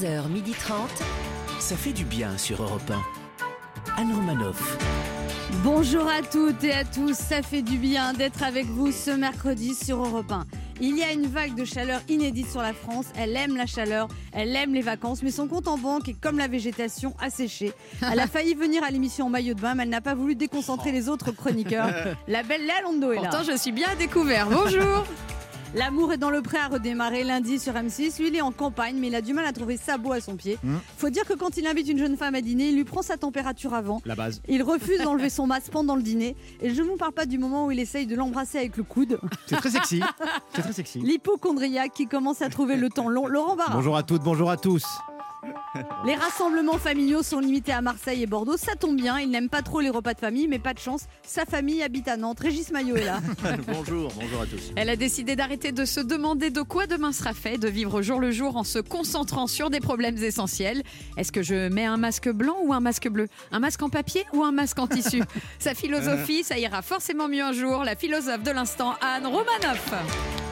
11h30. Ça fait du bien sur Europe 1. Anne Romanoff. Bonjour à toutes et à tous, ça fait du bien d'être avec vous ce mercredi sur Europe 1. Il y a une vague de chaleur inédite sur la France, elle aime la chaleur, elle aime les vacances, mais son compte en banque est comme la végétation asséchée. Elle a failli venir à l'émission en maillot de bain, mais elle n'a pas voulu déconcentrer les autres chroniqueurs. La belle Léa Londo est là. Pourtant, je suis bien à découvert. Bonjour. L'amour est dans le pré a redémarré lundi sur M6. Lui, il est en campagne, mais il a du mal à trouver sabot à son pied. Faut dire que quand il invite une jeune femme à dîner, il lui prend sa température avant. La base. Il refuse d'enlever son masque pendant le dîner. Et je ne vous parle pas du moment où il essaye de l'embrasser avec le coude. C'est très sexy. C'est très sexy. L'hypochondriaque qui commence à trouver le temps long. Laurent Barra. Bonjour à toutes, bonjour à tous. Les rassemblements familiaux sont limités à Marseille et Bordeaux. Ça tombe bien, il n'aime pas trop les repas de famille, mais pas de chance. Sa famille habite à Nantes. Régis Maillot est là. bonjour, bonjour à tous. Elle a décidé d'arrêter de se demander de quoi demain sera fait, de vivre jour le jour en se concentrant sur des problèmes essentiels. Est-ce que je mets un masque blanc ou un masque bleu? Un masque en papier ou un masque en tissu? Sa philosophie, ça ira forcément mieux un jour. La philosophe de l'instant, Anne Romanoff.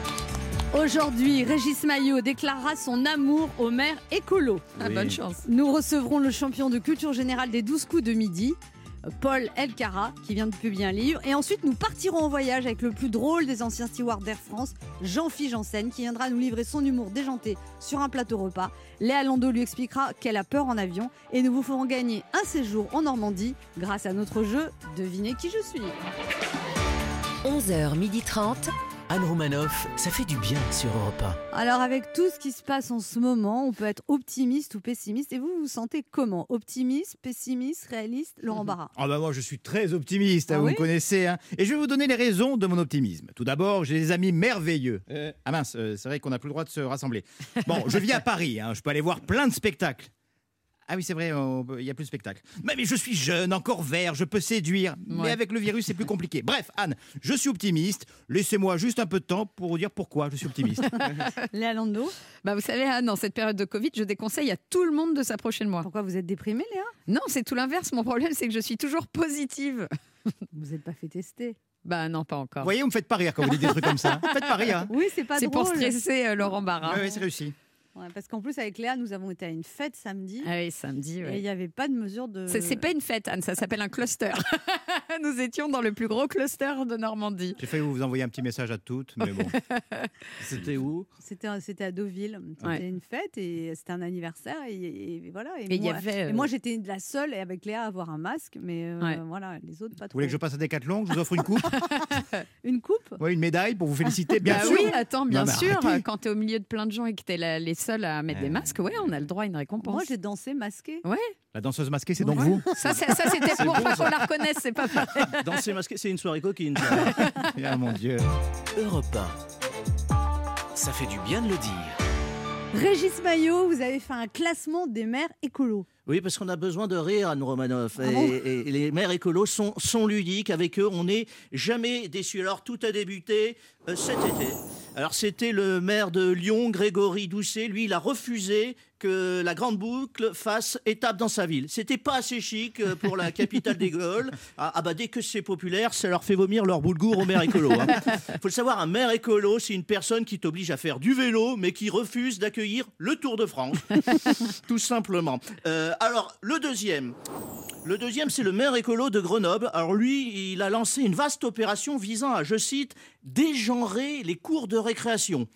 Aujourd'hui, Régis Maillot déclarera son amour au maire écolo. Ah, bonne chance. Nous recevrons le champion de culture générale des 12 coups de midi, Paul Elkara, qui vient de publier un livre. Et ensuite, nous partirons en voyage avec le plus drôle des anciens stewards d'Air France, Jean-Philippe Janssen, qui viendra nous livrer son humour déjanté sur un plateau repas. Léa Lando lui expliquera qu'elle a peur en avion. Et nous vous ferons gagner un séjour en Normandie grâce à notre jeu Devinez qui je suis. 11h30. Anne Romanoff, ça fait du bien sur Europe Alors avec tout ce qui se passe en ce moment, on peut être optimiste ou pessimiste. Et vous, vous vous sentez comment? Optimiste, pessimiste, réaliste? Laurent Barra Ah bah moi je suis très optimiste, hein, Ah vous oui me connaissez. hein. Et je vais vous donner les raisons de mon optimisme. Tout d'abord, j'ai des amis merveilleux. Ah mince, euh, c'est vrai qu'on n'a plus le droit de se rassembler. Bon, je vis à Paris, hein, je peux aller voir plein de spectacles. Ah oui, c'est vrai, il n'y a plus de spectacle. Mais, mais je suis jeune, encore vert, je peux séduire. Mais avec le virus, c'est plus compliqué. Bref, Anne, je suis optimiste. Laissez-moi juste un peu de temps pour vous dire pourquoi je suis optimiste. Léa Lando Bah, vous savez, Anne, dans cette période de Covid, je déconseille à tout le monde de s'approcher de moi. Pourquoi vous êtes déprimée, Léa? Non, c'est tout l'inverse. Mon problème, c'est que je suis toujours positive. Vous n'êtes pas fait tester? Bah non, pas vous encore. voyez, vous me faites pas rire quand vous dites des trucs comme ça. Faites pas rire. hein. Oui, c'est pas C'est pour stresser euh, Laurent Barra. Ouais, ouais, c'est réussi. Ouais, parce qu'en plus, avec Léa, nous avons été à une fête samedi. Ah oui, samedi. Et il n'y avait pas de mesure de. C'est pas une fête, Anne, ça s'appelle un cluster. Nous étions dans le plus gros cluster de Normandie. J'ai failli vous envoyer un petit message à toutes, mais bon. C'était où? C'était c'était à Deauville. C'était Ouais. une fête et c'était un anniversaire. Et, et voilà. Et, Et il y moi, avait, euh, moi, j'étais la seule et avec Léa à avoir un masque. Mais euh, Ouais. voilà, les autres, pas Vous trop. voulez que je passe à Decathlon, je vous offre une coupe? Une coupe? Ouais, une médaille pour vous féliciter, bien bah sûr. oui, attends, bien Non, sûr. Quand tu es au milieu de plein de gens et que tu es les seuls à mettre des Euh. masques, ouais, on a le droit à une récompense. Moi, j'ai dansé masqué. La danseuse masquée, c'est donc Ouais. vous Ça, c'est- ça, c'était pour pas qu'on la reconnaisse, c'est pas pareil. Danser masqué, c'est une soirée coquine. Ah mon Dieu. Europe 1. Ça fait du bien de le dire. Régis Maillot, vous avez fait un classement des maires écolos. Oui, parce qu'on a besoin de rire, Anne Romanoff. Ah et, bon et- et les maires écolos sont, sont ludiques. Avec eux, on n'est jamais déçus. Alors, tout a débuté cet été. Alors, c'était le maire de Lyon, Grégory Doucet. Lui, il a refusé que la Grande Boucle fasse étape dans sa ville. C'était pas assez chic euh, pour la capitale des Gaules. Ah, ah bah, dès que c'est populaire, ça leur fait vomir leur boulgour au maire écolo. hein. faut le savoir, un maire écolo, c'est une personne qui t'oblige à faire du vélo, mais qui refuse d'accueillir le Tour de France. Tout simplement. Euh, alors, le deuxième. Le deuxième, c'est le maire écolo de Grenoble. Alors lui, il a lancé une vaste opération visant à, je cite, dégenrer les cours de récréation.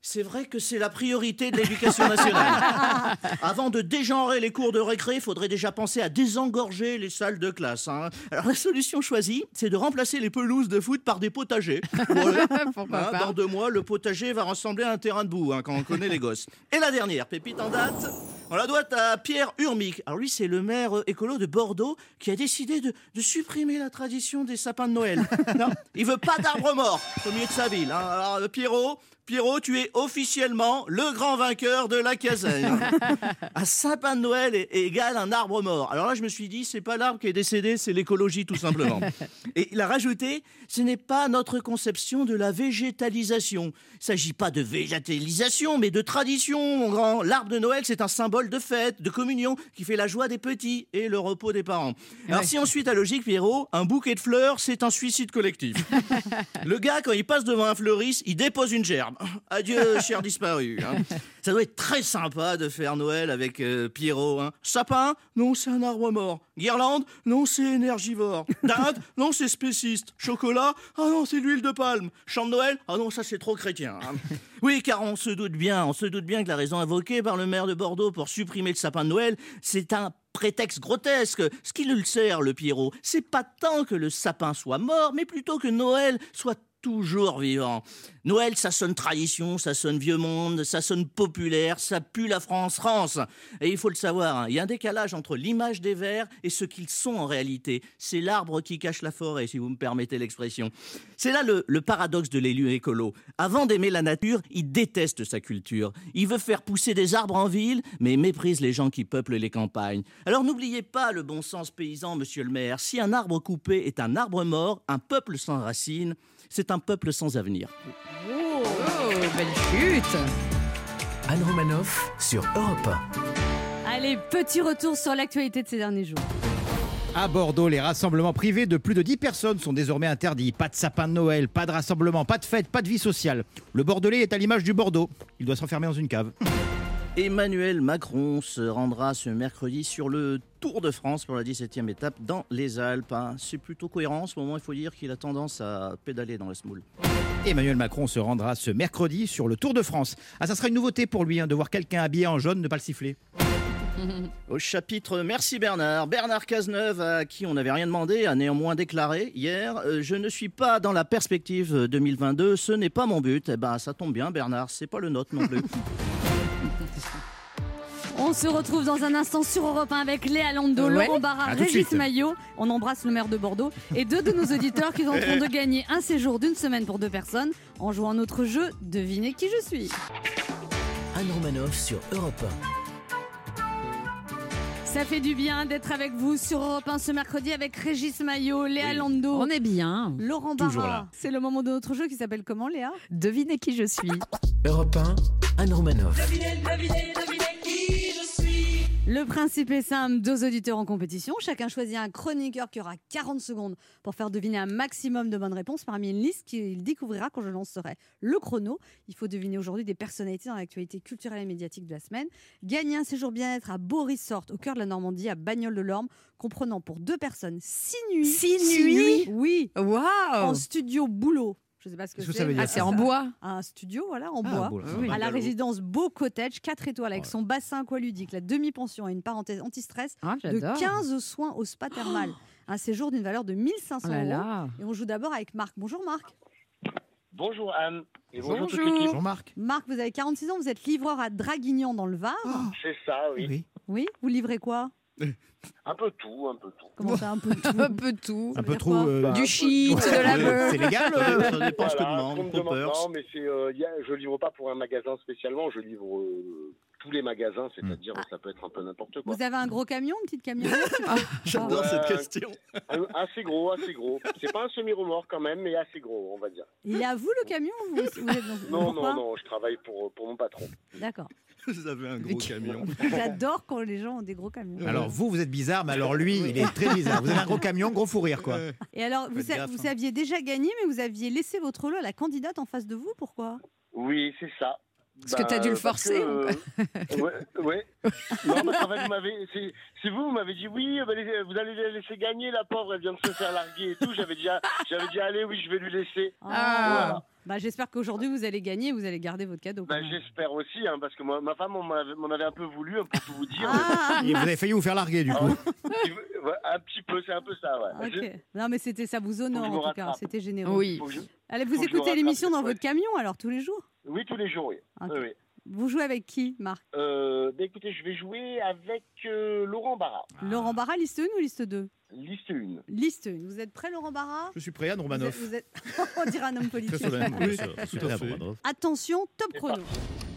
C'est vrai que c'est la priorité de l'éducation nationale. Avant de dégenrer les cours de récré, il faudrait déjà penser à désengorger les salles de classe. hein. Alors la solution choisie, c'est de remplacer les pelouses de foot par des potagers. Voilà. Hein, dans deux mois, le potager va ressembler à un terrain de boue, hein, quand on connaît les gosses. Et la dernière, pépite en date, on la doit à Pierre Urmic. Alors lui, c'est le maire euh, écolo de Bordeaux qui a décidé de, de supprimer la tradition des sapins de Noël. Non, il veut pas d'arbre mort au milieu de sa ville. hein. Alors euh, Pierrot, Pierrot, tu es officiellement le grand vainqueur de la caserne. un sapin de Noël est, est égal à un arbre mort. Alors là, je me suis dit, c'est pas l'arbre qui est décédé, c'est l'écologie tout simplement. Et il a rajouté, ce n'est pas notre conception de la végétalisation. Il s'agit pas de végétalisation, mais de tradition, mon grand. L'arbre de Noël, c'est un symbole de fête, de communion, qui fait la joie des petits et le repos des parents. Alors Ouais. si on suit ta logique, Pierrot, un bouquet de fleurs, c'est un suicide collectif. le gars, quand il passe devant un fleuriste, il dépose une gerbe. Adieu, cher disparu. hein. Ça doit être très sympa de faire Noël avec euh, Pierrot. hein. Sapin Non, c'est un arbre mort. Guirlande Non, c'est énergivore. Dinde Non, c'est spéciste. Chocolat Ah non, c'est l'huile de palme. Chant de Noël Ah non, ça c'est trop chrétien. hein. Oui, car on se doute bien, on se doute bien que la raison invoquée par le maire de Bordeaux pour supprimer le sapin de Noël, c'est un prétexte grotesque. Ce qui le sert, le Pierrot, c'est pas tant que le sapin soit mort, mais plutôt que Noël soit toujours vivant. Noël, ça sonne tradition, ça sonne vieux monde, ça sonne populaire, ça pue la France, France. Et il faut le savoir, hein, il y a un décalage entre l'image des vers et ce qu'ils sont en réalité. C'est l'arbre qui cache la forêt, si vous me permettez l'expression. C'est là le, le paradoxe de l'élu écolo. Avant d'aimer la nature, il déteste sa culture. Il veut faire pousser des arbres en ville, mais méprise les gens qui peuplent les campagnes. Alors n'oubliez pas le bon sens paysan, monsieur le maire. Si un arbre coupé est un arbre mort, un peuple sans racines, c'est un peuple sans avenir. Oh, belle chute Anne Romanoff sur Europe Allez, petit retour sur l'actualité de ces derniers jours. À Bordeaux, les rassemblements privés de plus de 10 personnes sont désormais interdits. Pas de sapin de Noël, pas de rassemblement, pas de fête, pas de vie sociale. Le Bordelais est à l'image du Bordeaux. Il doit s'enfermer dans une cave. Emmanuel Macron se rendra ce mercredi sur le Tour de France pour la 17e étape dans les Alpes. hein. C'est plutôt cohérent en ce moment, il faut dire qu'il a tendance à pédaler dans la smoule. Emmanuel Macron se rendra ce mercredi sur le Tour de France. Ah, ça sera une nouveauté pour lui hein, de voir quelqu'un habillé en jaune ne pas le siffler. Au chapitre Merci Bernard, Bernard Cazeneuve, à qui on n'avait rien demandé, a néanmoins déclaré hier euh, Je ne suis pas dans la perspective euh, 2022, ce n'est pas mon but. Eh ben, ça tombe bien, Bernard, c'est pas le nôtre non plus. On se retrouve dans un instant sur Europe 1 avec Léa Lando, Ouais. Laurent Barra, Régis. Maillot. On embrasse le maire de Bordeaux et deux de nos auditeurs qui sont en train de gagner un séjour d'une semaine pour deux personnes en jouant à notre jeu Devinez qui je suis. Anne Romanoff sur Europe Ça fait du bien d'être avec vous sur Europe 1 ce mercredi avec Régis Maillot, Léa Lando, On est bien. Laurent Toujours Barra. là. C'est le moment de notre jeu qui s'appelle comment Léa? Devinez qui je suis. 1. Europe 1, Anne Romanoff. Le principe est simple, deux auditeurs en compétition. Chacun choisit un chroniqueur qui aura 40 secondes pour faire deviner un maximum de bonnes réponses parmi une liste qu'il découvrira quand je lancerai le chrono. Il faut deviner aujourd'hui des personnalités dans l'actualité culturelle et médiatique de la semaine. Gagner un séjour bien-être à Beau Resort au cœur de la Normandie, à Bagnoles-de-Lorme, comprenant pour deux personnes six nuits. Six nuits Oui, en Waouh studio boulot. Je ne sais pas ce que c'est. ça veut dire, Ah, c'est en bois. Un studio, voilà, en Ah, bois. oui. À la résidence Beau Cottage, 4 étoiles avec son bassin aqualudique, la demi-pension et une parenthèse anti-stress Ah, de j'adore. 15 soins au spa thermal. Un séjour d'une valeur de 1500 Oh là euros. Et on joue d'abord avec Marc. Bonjour Marc. Bonjour Anne et bonjour, toute Bonjour. Jean-Marc Marc, vous avez 46 ans, vous êtes livreur à Draguignan dans le Var. C'est ça, oui. Oui. Oui, vous livrez quoi? Un peu tout, un peu tout. Comment ça, un peu tout Un peu tout. Un veut peu dire trop. euh, Du shit, de la euh, beurre. C'est légal Ça euh, dépend ce que Voilà, demande, ce qu'on me demande. Poppers. Non, mais c'est, euh, y a- je livre pas pour un magasin spécialement, je livre euh, tous les magasins, c'est-à-dire ça peut être un peu n'importe quoi. Vous avez un gros camion, une petite camionnette J'adore Ouais. cette question. Un- assez gros, assez gros. C'est pas un semi-remorque quand même, mais assez gros, on va dire. Il est à vous le camion ou vous, vous êtes dans... Non, Pourquoi non, non, je travaille pour, pour mon patron. D'accord. Vous avez un gros camion. J'adore quand les gens ont des gros camions. Alors vous, vous êtes bizarre, mais alors lui, il est très bizarre. Vous avez un gros camion, gros fou rire, quoi. Et alors, vous, sa- gaffe, vous hein. aviez déjà gagné, mais vous aviez laissé votre lot à la candidate en face de vous. Pourquoi? Oui, c'est ça. Parce que t'as dû le parce forcer, que, euh, ouais, ouais. Non, parce qu'en fait, vous m'avez, c'est, c'est vous, vous m'avez dit oui, bah, laissez- vous allez la laisser gagner, la pauvre, elle vient de se faire larguer et tout. J'avais déjà, j'avais dit allez, oui, je vais lui laisser. Ah. Voilà. Bah, J'espère qu'aujourd'hui vous allez gagner et vous allez garder votre cadeau. Bah, j'espère aussi, hein, parce que moi, ma femme m'en avait, un peu voulu, hein, pour tout vous dire. Ah, Et vous avez failli vous faire larguer, du coup. Un petit peu, c'est un peu ça, ouais. Non, mais c'était ça vous honore en tout cas. C'était généreux. Oui. Je- Allez, vous écoutez l'émission dans votre camion alors tous les jours? Oui, tous les jours, oui. Ok. Oui, oui. Vous jouez avec qui, Marc Euh, bah, écoutez, je vais jouer avec euh, Laurent Barra, Laurent Barra, liste 1 ou liste 2 liste 1. Liste 1. Vous êtes prêt, Laurent Barra? Je suis prêt, Anne vous êtes, Romanoff. vous êtes- On dirait un homme politique. Très solennel. Oui, tout à prêt, fait. Romanoff. Attention, top chrono.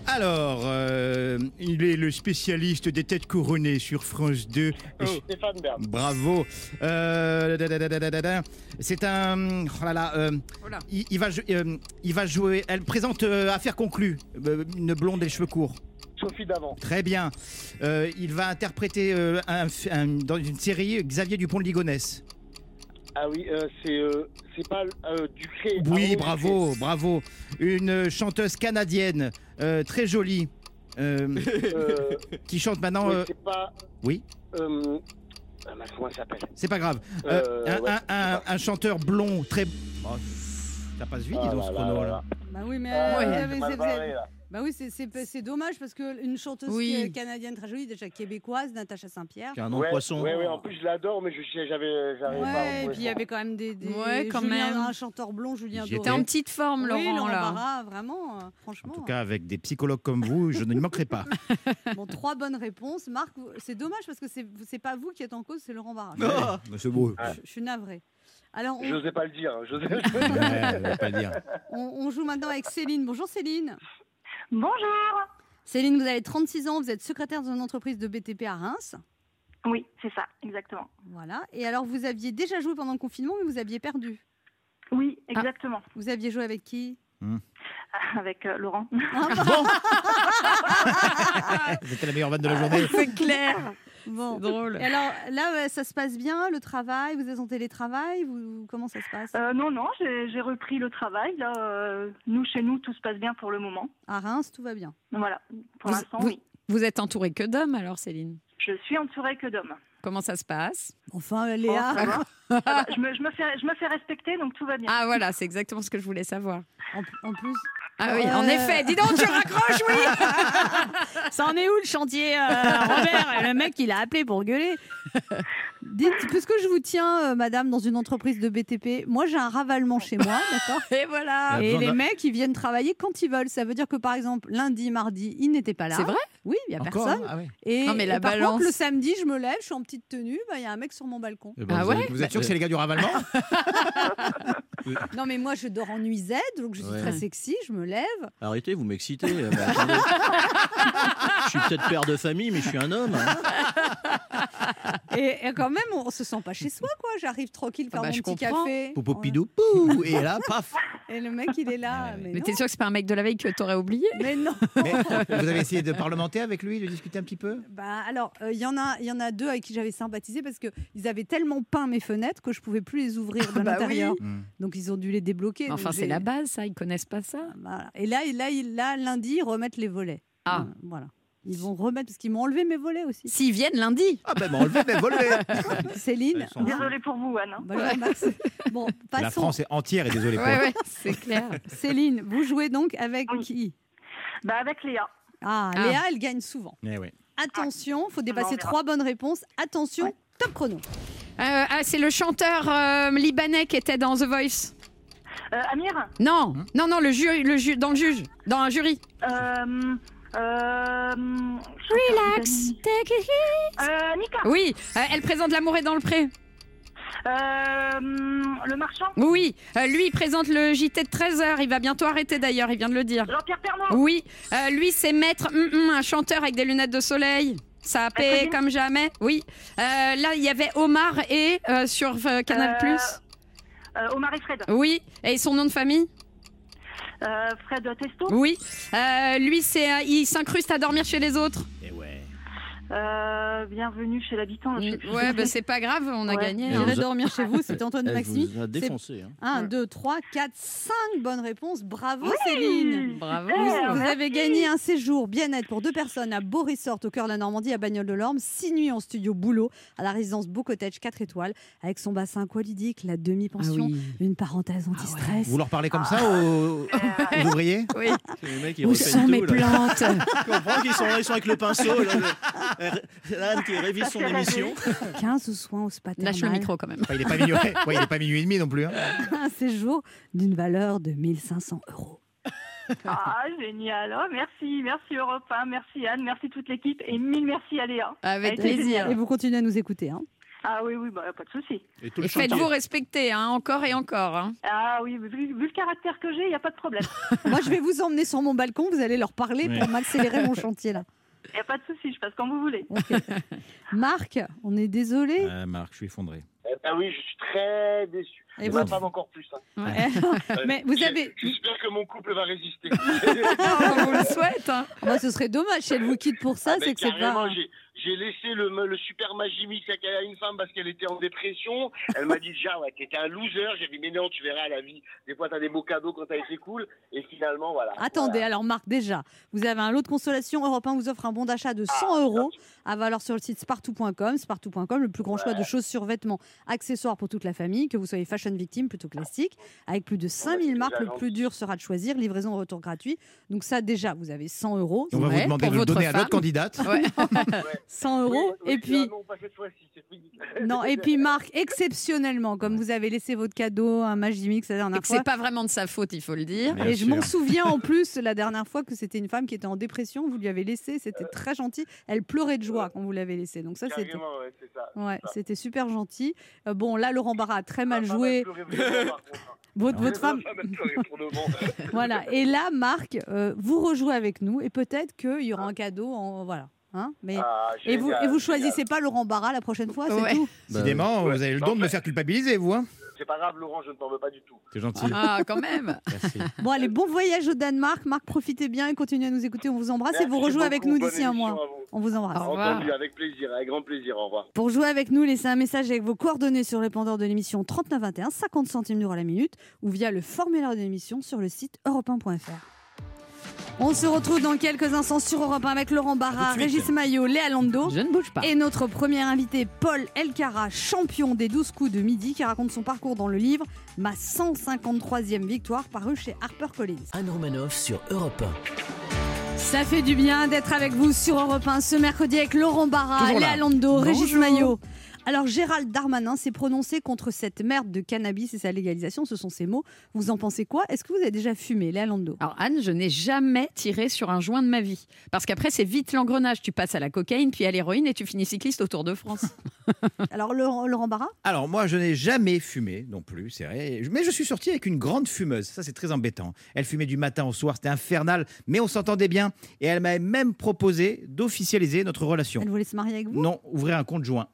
Alors, euh, il est le spécialiste des têtes couronnées sur France 2. Oh, Stéphane Bern. Bravo. Euh, da, da, da, da, da, da, da. C'est un. Oh là là. euh, Voilà. il, il va, jou- euh, il va jouer. Elle présente euh, Affaire conclue. une blonde et les cheveux courts. Sophie Davant. Très bien. Euh, il va interpréter euh, un- un- dans une série Xavier Dupont de Ligonnès. Ah oui, euh, c'est euh, c'est pas euh, Ducré. Oui, bravo, bravo. Une chanteuse canadienne, euh, très jolie, euh. Euh, qui chante maintenant. oui, euh, c'est pas. oui. Euh, ah, mince, comment elle s'appelle? C'est pas grave. Euh, Euh, un, ouais, un- c'est un- pas- un chanteur blond, très. Oh, ça passe vite, dis Ah donc, ce chrono là là. là. Bah oui, mais, Ah, euh, mais bah oui, c'est- c'est c'est dommage parce qu'une chanteuse Oui. canadienne très jolie, déjà québécoise, Natacha Saint-Pierre. Qui a un nom Ouais, de poisson. ouais, ouais, en plus je l'adore, mais je j'avais Ouais, et puis il y avait quand même des, des Ouais, quand Julien, même. un chanteur blond, Julien J'étais en petite forme, oui, Laurent, là. Barra, vraiment, euh, En franchement. tout cas, avec des psychologues comme vous, je ne manquerai pas. Bon, trois bonnes réponses. Marc, c'est dommage parce que c'est c'est pas vous qui êtes en cause, c'est Laurent Barra. Ah, C'est beau. Je, je suis navrée. Alors, on, J'osais pas le dire. hein, j'osais- Ouais, on pas le dire. on- on joue maintenant avec Céline. Bonjour Céline. Bonjour. Céline, vous avez 36 ans, vous êtes secrétaire dans une entreprise de BTP à Reims. Oui, c'est ça, exactement. Voilà. Et alors, vous aviez déjà joué pendant le confinement, mais vous aviez perdu. Oui, exactement. Vous aviez joué avec qui? Avec euh, Laurent. Ah, Bon C'était la meilleure vanne de la journée. C'est clair. bon. Drôle. Et alors, là, ça se passe bien, le travail? Vous êtes en télétravail? Vous, Comment ça se passe? Euh, non, non, j'ai j'ai repris le travail. Là, euh, nous, chez nous, tout se passe bien pour le moment. À Reims, tout va bien. Voilà, pour Vous- l'instant, vous- oui. Vous êtes entouré que d'hommes, alors, Céline? Je suis entourée que d'hommes. Comment ça se passe? Enfin, Oh, Léa, ça va. Ça va. je, me, je, me fais, je me fais respecter, donc tout va bien. Ah, voilà, c'est exactement ce que je voulais savoir. en, en plus, Ah oui, en Euh. effet. Dis donc, tu raccroches, oui ça en est où le chantier, euh, Robert? Le mec, il a appelé pour gueuler. Dites, puisque je vous tiens, euh, madame, dans une entreprise de BTP, moi j'ai un ravalement chez moi, d'accord Et voilà. Et les mecs, ils viennent travailler quand ils veulent. Ça veut dire que par exemple, lundi, mardi, ils n'étaient pas là. C'est vrai Oui, il n'y a Encore personne. Ah ouais. Et, Non, mais la et par balance. contre, le samedi, je me lève, je suis en petite tenue, bah, il y a un mec sur mon balcon. Eh ben, Ah vous ouais avez- Vous êtes sûr que c'est les gars du ravalement Non, mais moi, je dors en nuisette, donc je suis Ouais. très sexy, je me lève. Arrêtez, vous m'excitez. Euh, bah, attendez. je suis peut-être père de famille, mais je suis un homme. hein. Et, et quand même, on se sent pas chez soi, quoi. J'arrive tranquille faire Ah bah, mon je petit comprends. café. Pou, et là, paf. Et le mec, il est là. Ouais. mais t'es sûr que c'est pas un mec de la veille que t'aurais oublié? Mais non. Mais Vous avez essayé de parlementer avec lui, de discuter un petit peu? Bah alors, il y en a, il y en a deux avec qui j'avais sympathisé parce que ils avaient tellement peint mes fenêtres que je pouvais plus les ouvrir de Bah l'intérieur. Hmm. Donc ils ont dû les débloquer. Enfin, c'est la base, ça. Ils connaissent pas ça. Voilà. Et là, et là, il- là, lundi, ils remettent les volets. Ah. Euh, voilà. Ils vont remettre parce qu'ils m'ont enlevé mes volets aussi. S'ils viennent lundi. Ah ben, enlevé, mais volé Céline. Sont- Désolée pour vous, Anne. hein. Bah, Max. Bon, La passons. France est entière et désolé pour Ouais, ouais, c'est clair. Céline, vous jouez donc avec Oui. qui? Bah, avec Léa. ah, Ah. Léa, elle gagne souvent. Eh ouais. Attention, faut dépasser trois bonnes réponses. Attention, Ouais. top chrono. Euh, ah, c'est le chanteur euh, libanais qui était dans The Voice. Euh, Amir? Non, non, non, le jury, le ju- dans le juge, dans un jury. Euh, Relax, take it easy. Euh, Nika Oui, euh, elle présente L'amour est dans le pré. euh, Le marchand Oui, euh, lui il présente le JT de 13h. Il va bientôt arrêter d'ailleurs, il vient de le dire. Jean-Pierre Oui, euh, lui c'est Maître, hum, hum, un chanteur avec des lunettes de soleil. Ça a payé comme jamais. Oui. Euh, là, il y avait Omar et euh, sur euh, Canal+. Euh, euh, Omar et Fred. Oui. Et son nom de famille? Euh, Fred Testo Oui. Euh, lui, c'est, euh, il s'incruste à dormir chez les autres. Euh, bienvenue chez l'habitant. je plus. Ouais, bah, c'est pas grave, on a Ouais. gagné. Hein. J'irai dormir chez vous, c'était Antoine de Elle Maximi. vous a défoncé. hein. 1, Ouais. 2, 3, 4, 5 bonnes réponses. Bravo Oui. Céline Bravo. Eh, Vous, avez gagné un séjour bien-être pour deux personnes à Beau Resort au cœur de la Normandie à Bagnoles de l'Orme, 6 nuits en studio boulot à la résidence Beau Cottage 4 étoiles avec son bassin aqualydique, la Ah demi-pension, oui. une parenthèse anti-stress. Vous leur parlez comme ça aux, aux ouvriers Oui. Les mecs Où sont tout, mes là. plantes Tu comprends qu'ils sont là, ils sont avec le pinceau. Là, le- là, Anne qui révise son émission. 15 soins au spa Lâche le thermal, micro quand même. Enfin, il n'est pas, minuit... ouais, il est pas minuit et demi non plus. hein. un séjour d'une valeur de 1500 euros. Ah, génial. Oh, merci, merci Europe 1, merci Anne, merci toute l'équipe et mille merci à Léa. Avec Avec plaisir. Et vous continuez à nous écouter. hein. Ah oui, oui, bah, pas de souci. Et faites-vous respecter, hein, encore et encore. hein. Ah oui, vu, vu le caractère que j'ai, il n'y a pas de problème. Moi, je vais vous emmener sur mon balcon, vous allez leur parler pour m'accélérer mon chantier là. Il n'y a pas de souci, je passe quand vous voulez. Marc, on est désolé. Euh, Marc, je suis effondré. Eh ben oui, je suis très déçu. Et votre- ma femme encore plus. hein. Mais vous avez. J'espère que mon couple va résister. on vous le souhaite. hein. Moi, ce serait dommage si elle vous quitte pour ça, Ah, c'est que c'est pas. J'ai- laissé le, le super Magimix à une femme parce qu'elle était en dépression. Elle m'a dit déjà, ouais, t'étais un loser. J'ai dit, mais non, tu verras la vie. Des fois, t'as des beaux cadeaux quand t'as été cool. Et finalement, voilà. Attendez, Voilà. alors Marc, déjà, vous avez un lot de consolation. Europe 1 vous offre un bon d'achat de 100 euros à valeur sur le site spartou.com. Spartou.com, le plus grand choix de chaussures, vêtements, accessoires pour toute la famille, que vous soyez fashion victime plutôt classique. Avec plus de 5000 marques, le plus dur sera de choisir. Livraison retour gratuit. Donc, ça, déjà, vous avez 100 euros. On va vous demander de le donner à notre candidate. Ouais. 100 Oui, euros. oui, Et ah puis. non, pas cette fois-ci, c'est fini. Non, et puis Marc, exceptionnellement, comme vous avez laissé votre cadeau, un Magimix la Et dernière que fois. c'est pas vraiment de sa faute, il faut le dire. Bien Et je m'en souviens en plus la dernière fois que c'était une femme qui était en dépression, vous lui avez laissé, c'était très gentil. Elle pleurait de joie quand vous l'avez laissé. Donc ça c'était ouais, c'était super gentil. Euh, bon là Laurent Barra a très mal Ma femme a joué. hein. Votre, votre femme voilà. Et là Marc, euh, vous rejouez avec nous et peut-être qu'il y aura un cadeau en voilà. Hein Mais Ah, et vous et vous choisissez pas Laurent Barra la prochaine fois, c'est Ouais. tout. Décidément, Ouais. vous avez le Non, don de me faire culpabiliser, vous. Hein C'est pas grave, Laurent, je ne t'en veux pas du tout. C'est gentil. Ah, quand même. Merci. Bon allez, bon voyage au Danemark. Marc, profitez bien et continuez à nous écouter. On vous embrasse et vous rejouez avec nous d'ici un mois. On vous embrasse. Au revoir. Entendu, avec plaisir, avec grand plaisir. Au revoir. Pour jouer avec nous, laissez un message avec vos coordonnées sur le répondeur de l'émission 3921, 50 centimes d'euros la minute, ou via le formulaire de l'émission sur le site europe1.fr. On se retrouve dans quelques instants sur Europe 1 avec Laurent Barra. Régis Maillot, Léa Lando. Je ne bouge pas. Et notre premier invité, Paul Elkara, champion des 12 coups de midi, qui raconte son parcours dans le livre Ma 153e victoire, paru chez HarperCollins. Anne Romanoff sur Europe Ça fait du bien d'être avec vous sur Europe 1 ce mercredi avec Laurent Barra. Léa Lando, Régis. Maillot. Alors Gérald Darmanin s'est prononcé contre cette merde de cannabis et sa légalisation, ce sont ses mots. Vous en pensez quoi? Est-ce que vous avez déjà fumé, Léa Lando? Alors Anne, je n'ai jamais tiré sur un joint de ma vie. Parce qu'après, c'est vite l'engrenage. Tu passes à la cocaïne, puis à l'héroïne et tu finis cycliste au Tour de France. Alors Laurent, Laurent Barra? Alors moi, je n'ai jamais fumé non plus, c'est vrai. Mais je suis sorti avec une grande fumeuse. Ça, c'est très embêtant. Elle fumait du matin au soir, c'était infernal, mais on s'entendait bien. Et elle m'avait même proposé d'officialiser notre relation. Elle voulait se marier avec vous? Non, ouvrir un compte joint.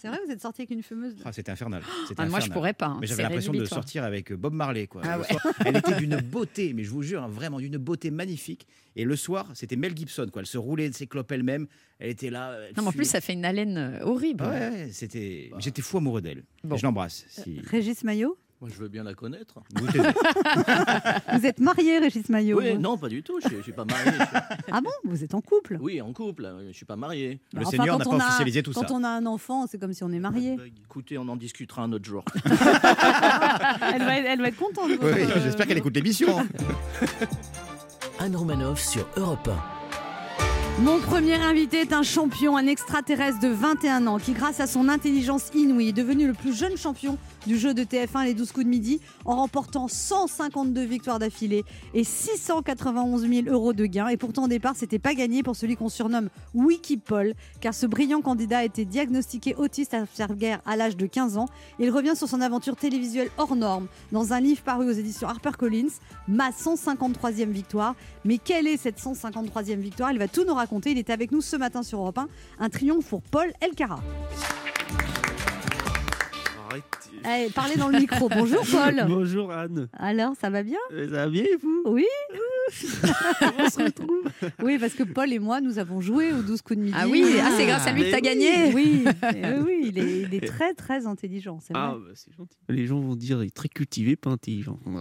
C'est vrai, vous êtes sorti avec une fumeuse Ah, c'était infernal. Ah, moi, je pourrais pas. hein. Mais j'avais l'impression de sortir avec Bob Marley. Quoi. Ah Le ouais. soir, elle était d'une beauté, mais je vous jure, hein, vraiment d'une beauté magnifique. Et le soir, c'était Mel Gibson. Quoi. Elle se roulait de ses clopes elle-même. Elle était là. elle Non, mais en plus, ça fait une haleine euh, horrible. Ouais, ouais, c'était. J'étais fou amoureux d'elle. Bon. Je l'embrasse. Si... Régis Maillot? Moi, je veux bien la connaître. Vous êtes marié, Régis Maillot Oui, vous non, pas du tout. Je ne suis pas marié. Suis- Ah bon Vous êtes en couple? Oui, en couple. Je ne suis pas marié. Le Enfin, Seigneur n'a quand pas a- officialisé tout Quand ça. on a un enfant, c'est comme si on est marié. Écoutez, on en discutera un autre jour. elle, va être, elle va être contente. Oui, euh, J'espère qu'elle écoute l'émission. hein. Anne Romanoff sur Europe Mon premier invité est un champion, un extraterrestre de 21 ans qui, grâce à son intelligence inouïe, est devenu le plus jeune champion du jeu de TF1 les 12 coups de midi en remportant 152 victoires d'affilée et 691 000 euros de gains. Et pourtant, au départ, c'était pas gagné pour celui qu'on surnomme Wikipol, car ce brillant candidat a été diagnostiqué autiste Asperger à l'âge de 15 ans. Il revient sur son aventure télévisuelle hors norme dans un livre paru aux éditions HarperCollins, Ma 153e victoire. Mais quelle est cette 153e victoire? Il est avec nous ce matin sur Europe 1. Un triomphe pour Paul Elkara. Allez, parlez dans le micro. Bonjour Paul. Bonjour Anne. Alors, ça va bien Euh, Ça va bien et vous Oui. On se retrouve. Oui, parce que Paul et moi, nous avons joué aux 12 coups de midi. Ah oui, ah, c'est grâce à lui que t'as oui. gagné. Oui, oui, oui, il est, il est très très intelligent, c'est. Ah, bah, c'est gentil. Les gens vont dire il est très cultivé, pas intelligent. Vous,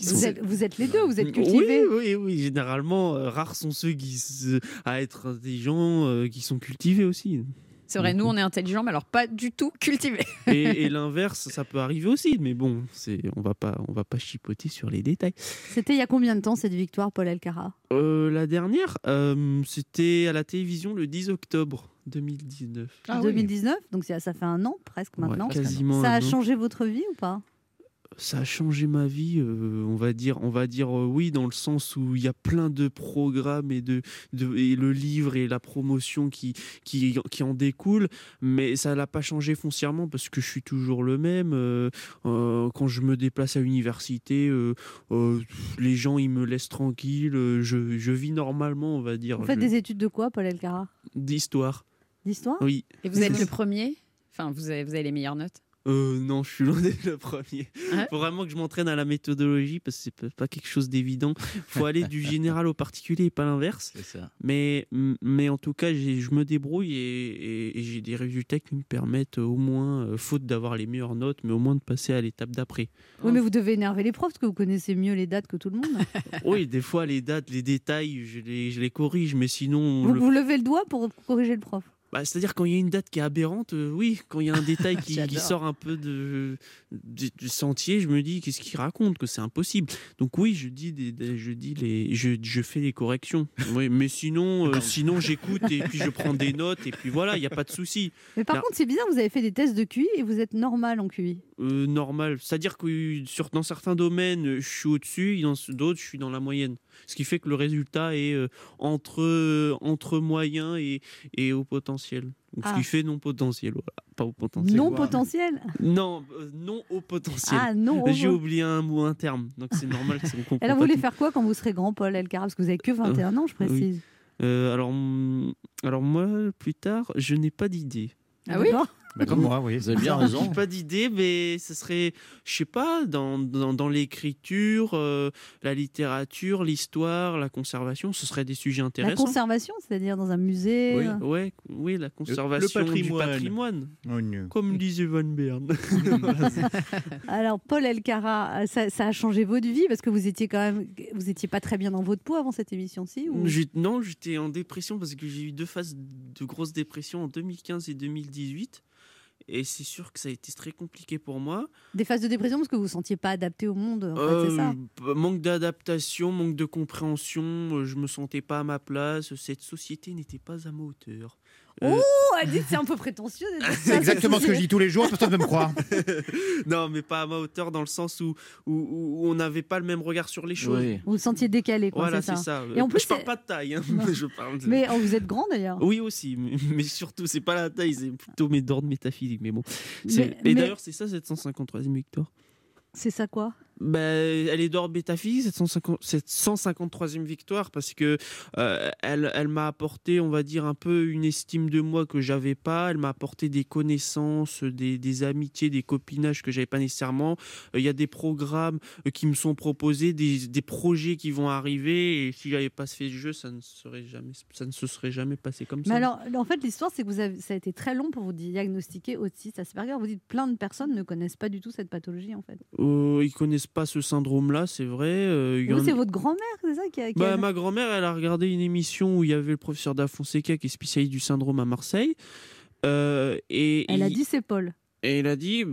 sont- êtes, vous êtes les deux, vous êtes cultivés. Oui, oui, oui. Généralement, euh, rares sont ceux qui se- à être intelligents, euh, qui sont cultivés aussi. C'est vrai, nous, on est intelligents, mais alors pas du tout cultivés. Et, et l'inverse, ça peut arriver aussi. Mais bon, c'est, on va pas, on va pas chipoter sur les détails. C'était il y a combien de temps cette victoire, Paul Alcara Euh, la dernière, euh, c'était à la télévision le 10 octobre 2019. Ah oui. 2019, donc ça fait un an presque maintenant. Ouais, quasiment. ça a changé votre vie ou pas? Ça a changé ma vie, euh, on va dire, on va dire euh, oui dans le sens où il y a plein de programmes et de, de et le livre et la promotion qui qui, qui en découlent, mais ça l'a pas changé foncièrement parce que je suis toujours le même. euh, euh, quand je me déplace à l'université, euh, euh, les gens ils me laissent tranquille, euh, je, je vis normalement, on va dire. Vous faites Je- des études de quoi, Paul Alcara d'histoire. D'histoire? Oui. Et vous êtes le premier? Enfin, vous avez, vous avez les meilleures notes Euh, non, je suis loin d'être le premier. Ouais. faut vraiment que je m'entraîne à la méthodologie parce que c'est pas- pas quelque chose d'évident. faut aller du général au particulier et pas l'inverse. Mais, mais en tout cas, je me débrouille et, et- et j'ai des résultats qui me permettent euh, au moins, euh, faute d'avoir les meilleures notes, mais au moins de passer à l'étape d'après. Oui, mais vous devez énerver les profs parce que vous connaissez mieux les dates que tout le monde. Oui, des fois, les dates, les détails, je les, je les corrige, mais sinon. vous, le- vous levez le doigt pour corriger le prof. Bah, C'est-à-dire quand il y a une date qui est aberrante, euh, oui, quand il y a un détail qui, sort un peu de, du, du sentier, je me dis qu'est-ce qu'il raconte, que c'est impossible. Donc oui, je dis, des, des- je, dis les, je, je fais les corrections. Oui, mais sinon, euh, sinon j'écoute et puis je prends des notes et puis voilà, il n'y a pas de souci. Mais par Là- contre, c'est bizarre, vous avez fait des tests de QI et vous êtes normal en QI. Euh, normal. C'est-à-dire que sur, dans certains domaines, je suis au-dessus, et dans d'autres, je suis dans la moyenne. Ce qui fait que le résultat est euh, entre, euh, entre moyen et, et au potentiel. Donc, Ah. Ce qui fait non potentiel, pas au potentiel. Non Voilà. potentiel Non, euh, non au potentiel. Ah non J'ai oublié un mot, un terme. Donc c'est normal que ça me Alors, vous voulez faire quoi quand vous serez grand, Paul Elkarat Parce que vous avez que 21 ans, je oui. précise. Euh, alors, alors moi, plus tard, je n'ai pas d'idée. Ah oui Bah, comme moi, oui. Vous avez bien J'ai raison. pas d'idée, mais ce serait, je sais pas, dans, dans, dans l'écriture, euh, la littérature, l'histoire, la conservation, ce seraient des sujets La intéressants. conservation, c'est-à-dire dans un musée Oui. euh, Ouais, oui, la conservation du patrimoine. patrimoine, Oh, comme disait Van Bern. Alors, Paul Elkarat, euh, ça, ça a changé votre vie parce que vous étiez quand même, vous étiez pas très bien dans votre peau avant cette émission-ci ou... J'ai- Non, j'étais en dépression parce que j'ai eu deux phases de grosse dépression en 2015 et 2018. Et c'est sûr que ça a été très compliqué pour moi. Des phases de dépression parce que vous vous sentiez pas adapté au monde. En fait, c'est ça. Euh, manque d'adaptation, manque de compréhension, euh, je me sentais pas à ma place, cette société n'était pas à ma hauteur. Euh, Oh, elle dit que c'est un peu prétentieux. de C'est exactement ce que je dis tous les jours, personne ne veut me croire. non, mais pas à ma hauteur dans le sens où, où, où on n'avait pas le même regard sur les choses. Oui. Vous vous sentiez décalé, quoi. Voilà, c'est ça. ça. Et en plus, je parle pas de taille, hein, je parle de- Mais oh, vous êtes grand d'ailleurs. Oui aussi, mais, mais surtout c'est pas la taille, c'est plutôt mes d'ordre métaphysique. Mais bon, Mais- et mais- d'ailleurs c'est ça cette 153e victoire? C'est ça quoi? Bah, elle est d'ordre métaphysique, cette 150 cette 153e victoire, parce que euh, elle, elle m'a apporté, on va dire, un peu une estime de moi que j'avais pas. Elle m'a apporté des connaissances, des, des amitiés, des copinages que j'avais pas nécessairement. Euh, Il y a des programmes euh, qui me sont proposés, des, des projets qui vont arriver. Et si j'avais pas fait ce jeu, ça ne serait jamais, ça ne se serait jamais passé comme Mais ça. alors, en fait, l'histoire, c'est que vous avez, ça a été très long pour vous diagnostiquer autiste Asperger. Vous dites plein de personnes ne connaissent pas du tout cette pathologie, en fait. Euh, ils connaissent pas ce syndrome-là, c'est vrai. Euh, il c'est votre grand-mère, c'est ça qui a. Bah, ma grand-mère, elle a regardé une émission où il y avait le professeur Da Fonseca qui est spécialiste du syndrome à Marseille. Euh, et Elle a il- dit c'est Paul. et elle a dit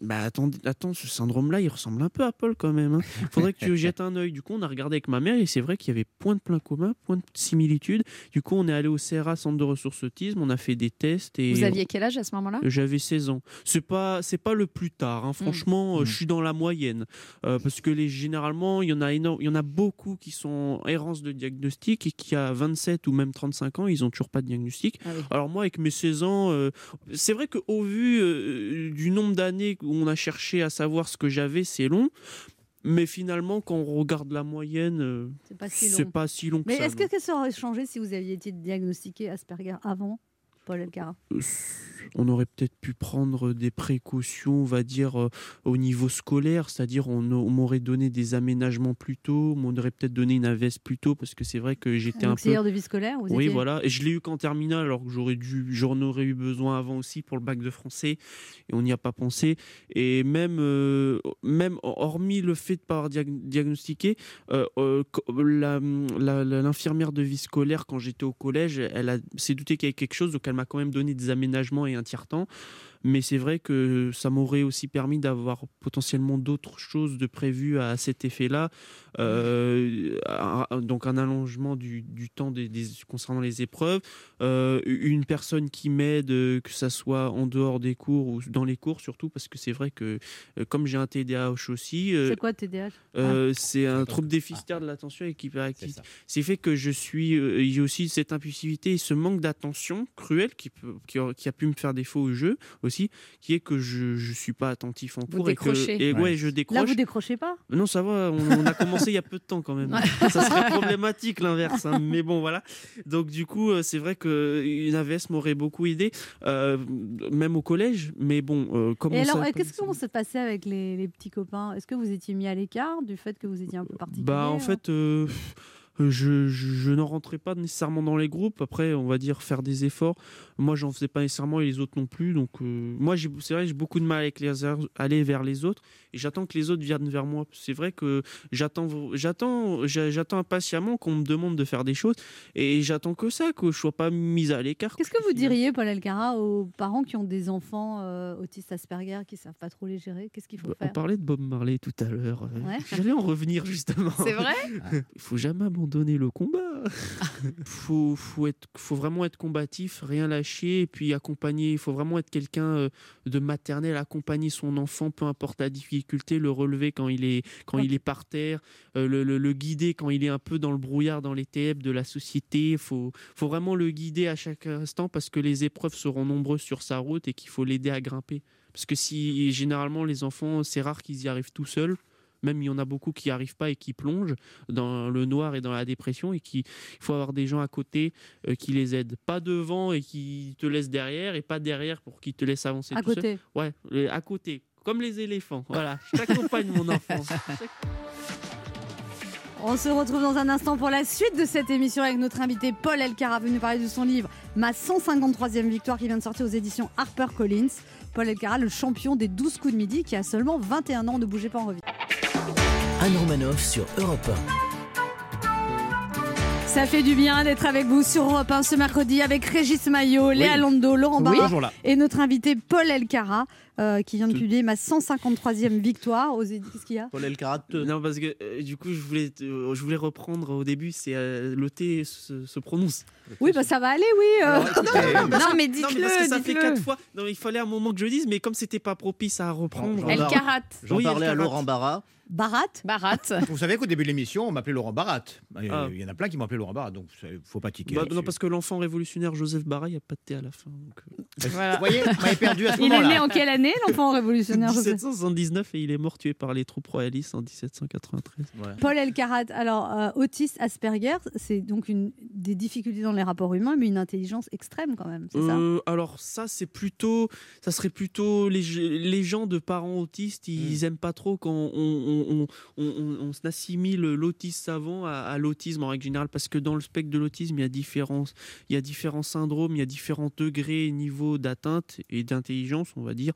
bah attends, attends ce syndrome-là, il ressemble un peu à Paul quand même. Il faudrait que tu jettes un œil. Du coup, on a regardé avec ma mère et c'est vrai qu'il y avait point de plein commun, point de similitude. Du coup, on est allé au CRA, Centre de ressources autisme, on a fait des tests. Et Vous aviez quel âge à ce moment-là? J'avais 16 ans. C'est pas c'est pas le plus tard. hein. Franchement, euh, Mm. je suis dans la moyenne Euh, parce que les généralement il y en a énorme, il y en a beaucoup qui sont en errance de diagnostic et qui à 27 ou même 35 ans ils ont toujours pas de diagnostic. Ah oui. Alors moi avec mes 16 ans, euh, c'est vrai qu'au vu euh, du nombre d'années où on a cherché à savoir ce que j'avais, c'est long. Mais finalement, quand on regarde la moyenne, euh, C'est pas si long. pas si long Mais est-ce que ça aurait changé si vous aviez été diagnostiqué Asperger avant, Paul on aurait peut-être pu prendre des précautions, on va dire, euh, au niveau scolaire, c'est-à-dire on, on m'aurait donné des aménagements plus tôt, on m'aurait peut-être donné une AVS plus tôt parce que c'est vrai que j'étais un peu... De vie scolaire vous Oui, étiez- voilà. Et je l'ai eu qu'en terminale, alors que j'aurais dû, j'en aurais eu besoin avant aussi pour le bac de français, et on n'y a pas pensé. Et même, euh, même hormis le fait de pas avoir diag- diagnostiqué, euh, l'infirmière de vie scolaire quand j'étais au collège, elle s'est doutée qu'il y avait quelque chose, donc elle m'a quand même donné des aménagements et un tiers-temps. Mais c'est vrai que ça m'aurait aussi permis d'avoir potentiellement d'autres choses de prévues à cet effet-là. Euh, donc un allongement du, du temps des, des- concernant les épreuves, euh, une personne qui m'aide, euh, que ça soit en dehors des cours ou dans les cours surtout, parce que c'est vrai que comme j'ai un TDAH aussi, euh, C'est quoi TDAH euh, c'est un trouble déficitaire de l'attention et C'est hyperactivité. C'est fait que je suis, il y a aussi cette impulsivité et ce manque d'attention cruel qui, peut- qui, a, qui a pu me faire défaut au jeu. Aussi, qui est que je suis pas attentif en Vous cours et que décrochez. et ouais, Ouais. je Là, décroche. vous décrochez pas? Non, ça va, on, on a commencé il y a peu de temps quand même. Ça serait problématique l'inverse, hein, mais bon, voilà. Donc, du coup, euh, c'est vrai qu'une AVS m'aurait beaucoup aidé, euh, même au collège, mais bon, euh, comment Et ça alors, qu'est-ce que comment ça se passait avec les, les petits copains? Est-ce que vous étiez mis à l'écart du fait que vous étiez un peu particulier Bah, en euh fait. euh, je, je, je n'en rentrais pas nécessairement dans les groupes. Après, on va dire faire des efforts. Moi, j'en faisais pas nécessairement et les autres non plus. Donc, euh, moi, c'est vrai, j'ai beaucoup de mal avec les, aller vers les autres et j'attends que les autres viennent vers moi. C'est vrai que j'attends, j'attends, j'a- j'attends impatiemment qu'on me demande de faire des choses et j'attends que ça, que je sois pas mise à l'écart. Qu'est-ce que vous diriez, Paul Alcara, aux parents qui ont des enfants euh, autistes Asperger qui savent pas trop les gérer? Qu'est-ce qu'il faut On faire? parlait de Bob Marley tout à l'heure. euh, Ouais. J'allais en revenir justement. C'est vrai? Il faut jamais abandonner le combat. faut, faut, être, faut vraiment être combatif, rien lâcher, et puis accompagner. Il faut vraiment être quelqu'un euh, de maternel, accompagner son enfant, peu importe la difficulté, le relever quand il est, quand il est par terre, euh, le, le- le guider quand il est un peu dans le brouillard, dans les ténèbres de la société. Il faut, faut vraiment le guider à chaque instant parce que les épreuves seront nombreuses sur sa route et qu'il faut l'aider à grimper. Parce que si généralement les enfants, c'est rare qu'ils y arrivent tout seuls. Même il y en a beaucoup qui n'y arrivent pas et qui plongent dans le noir et dans la dépression et qui il faut avoir des gens à côté euh, qui les aident, pas devant et qui te laissent derrière et pas derrière pour qu'ils te laissent avancer À tout seul. côté. Ouais, à côté, comme les éléphants. Voilà, je t'accompagne mon enfant. On se retrouve dans un instant pour la suite de cette émission avec notre invité Paul Elkara, venu parler de son livre Ma 153e victoire qui vient de sortir aux éditions HarperCollins. Paul Elkara, le champion des 12 coups de midi qui a seulement 21 ans. Ne bougez pas en revue. Anne Romanoff sur Europe Ça fait du bien d'être avec vous sur Europe 1 ce mercredi avec Régis Maillot, Léa Lando, Laurent Oui, Barra et notre invité Paul Elkara euh, qui vient de publier ma 153e victoire aux éditions. Qu'est-ce qu'il y a Paul Elkarat. Non, parce que euh, du coup, je voulais, te- je voulais reprendre au début, c'est euh, le T se, se prononce. Oui, bah ça va aller, oui. euh. Alors, écoutez, non, mais Non, dites-le, parce que ça fait quatre fois. Non, il fallait un moment que je le dise, mais comme c'était pas propice à reprendre. J'en- j'en par- J'en Oui, parlais à Elkarat. Laurent Barra. Barat Barat. Vous savez qu'au début de l'émission, on m'appelait Laurent Barat. Il Ah. y en a plein qui m'ont appelé Laurent Barat, donc il faut pas tiquer. Bah, là-dessus. non, parce que l'enfant révolutionnaire Joseph Barra, il n'y a pas de T à la fin. donc, euh. Voilà. Vous voyez, vous m'avez perdu à ce Il est né en quelle année, l'enfant révolutionnaire je sais 1779 et il est mort tué par les troupes royalistes en 1793. Paul Elkarat, alors euh, autiste Asperger, c'est donc une des difficultés dans les rapports humains, mais une intelligence extrême quand même, c'est ça Euh, alors ça c'est plutôt ça serait plutôt les, les gens de parents autistes ils aiment pas trop quand on, on, on, on- on assimile l'autisme savant à, à l'autisme en règle générale parce que dans le spectre de l'autisme il y a différents il y a différents syndromes il y a différents degrés et d'atteinte et d'intelligence on va dire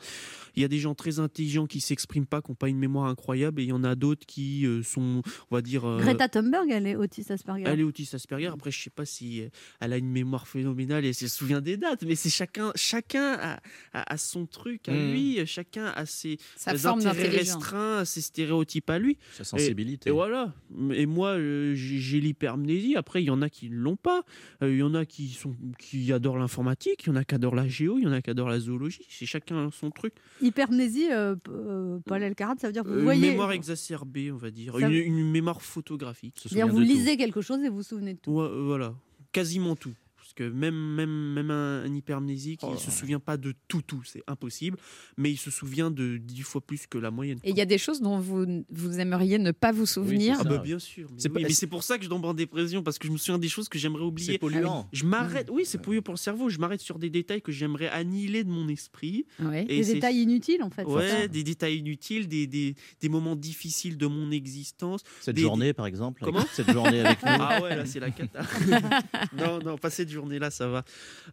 il y a des gens très intelligents qui s'expriment pas qui n'ont pas une mémoire incroyable et il y en a d'autres qui euh, sont on va dire euh, Greta Thunberg, elle est autiste Asperger. elle est autiste Asperger. Après, je sais pas si euh, elle a une mémoire phénoménale et elle se souvient des dates, mais c'est chacun, chacun a, a- a son truc à Mm. lui, chacun a ses Sa forme intérêts d'intelligence. restreints, ses stéréotypes à lui. Sa sensibilité. Et, voilà. Et moi, j'ai l'hypermnésie. Après, il y en a qui ne l'ont pas. Il y en a qui, sont, qui adorent l'informatique, il y en a qui adorent la géo, il y en a qui adorent la zoologie. C'est chacun son truc. Hypermnésie, euh, euh, Paul Elkarat, ça veut dire que vous Euh, voyez. Une mémoire exacerbée, on va dire. Ça- Une, une mémoire photographique. C'est-à-dire vous lisez quelque chose et vous vous souvenez de tout. Ouais, euh, voilà, quasiment tout. Parce que même, même, même un, un hypermnésique, Oh il là se là. souvient pas de tout, tout, c'est impossible. Mais il se souvient de dix fois plus que la moyenne. Et il y a des choses dont vous, vous aimeriez ne pas vous souvenir. Ah bah bien sûr. Mais C'est oui, mais pour ça que je tombe en dépression parce que je me souviens des choses que j'aimerais oublier. C'est polluant. Je m'arrête. Oui, c'est polluant pour le cerveau. Je m'arrête sur des détails que j'aimerais annihiler de mon esprit. Ouais. Et Des détails inutiles en fait. Ouais, des détails inutiles, des, des, des moments difficiles de mon existence. Cette Des- journée, par exemple. Comment Cette journée avec nous. Ah ouais, là, c'est la cata. non, non, pas cette journée-là, ça va.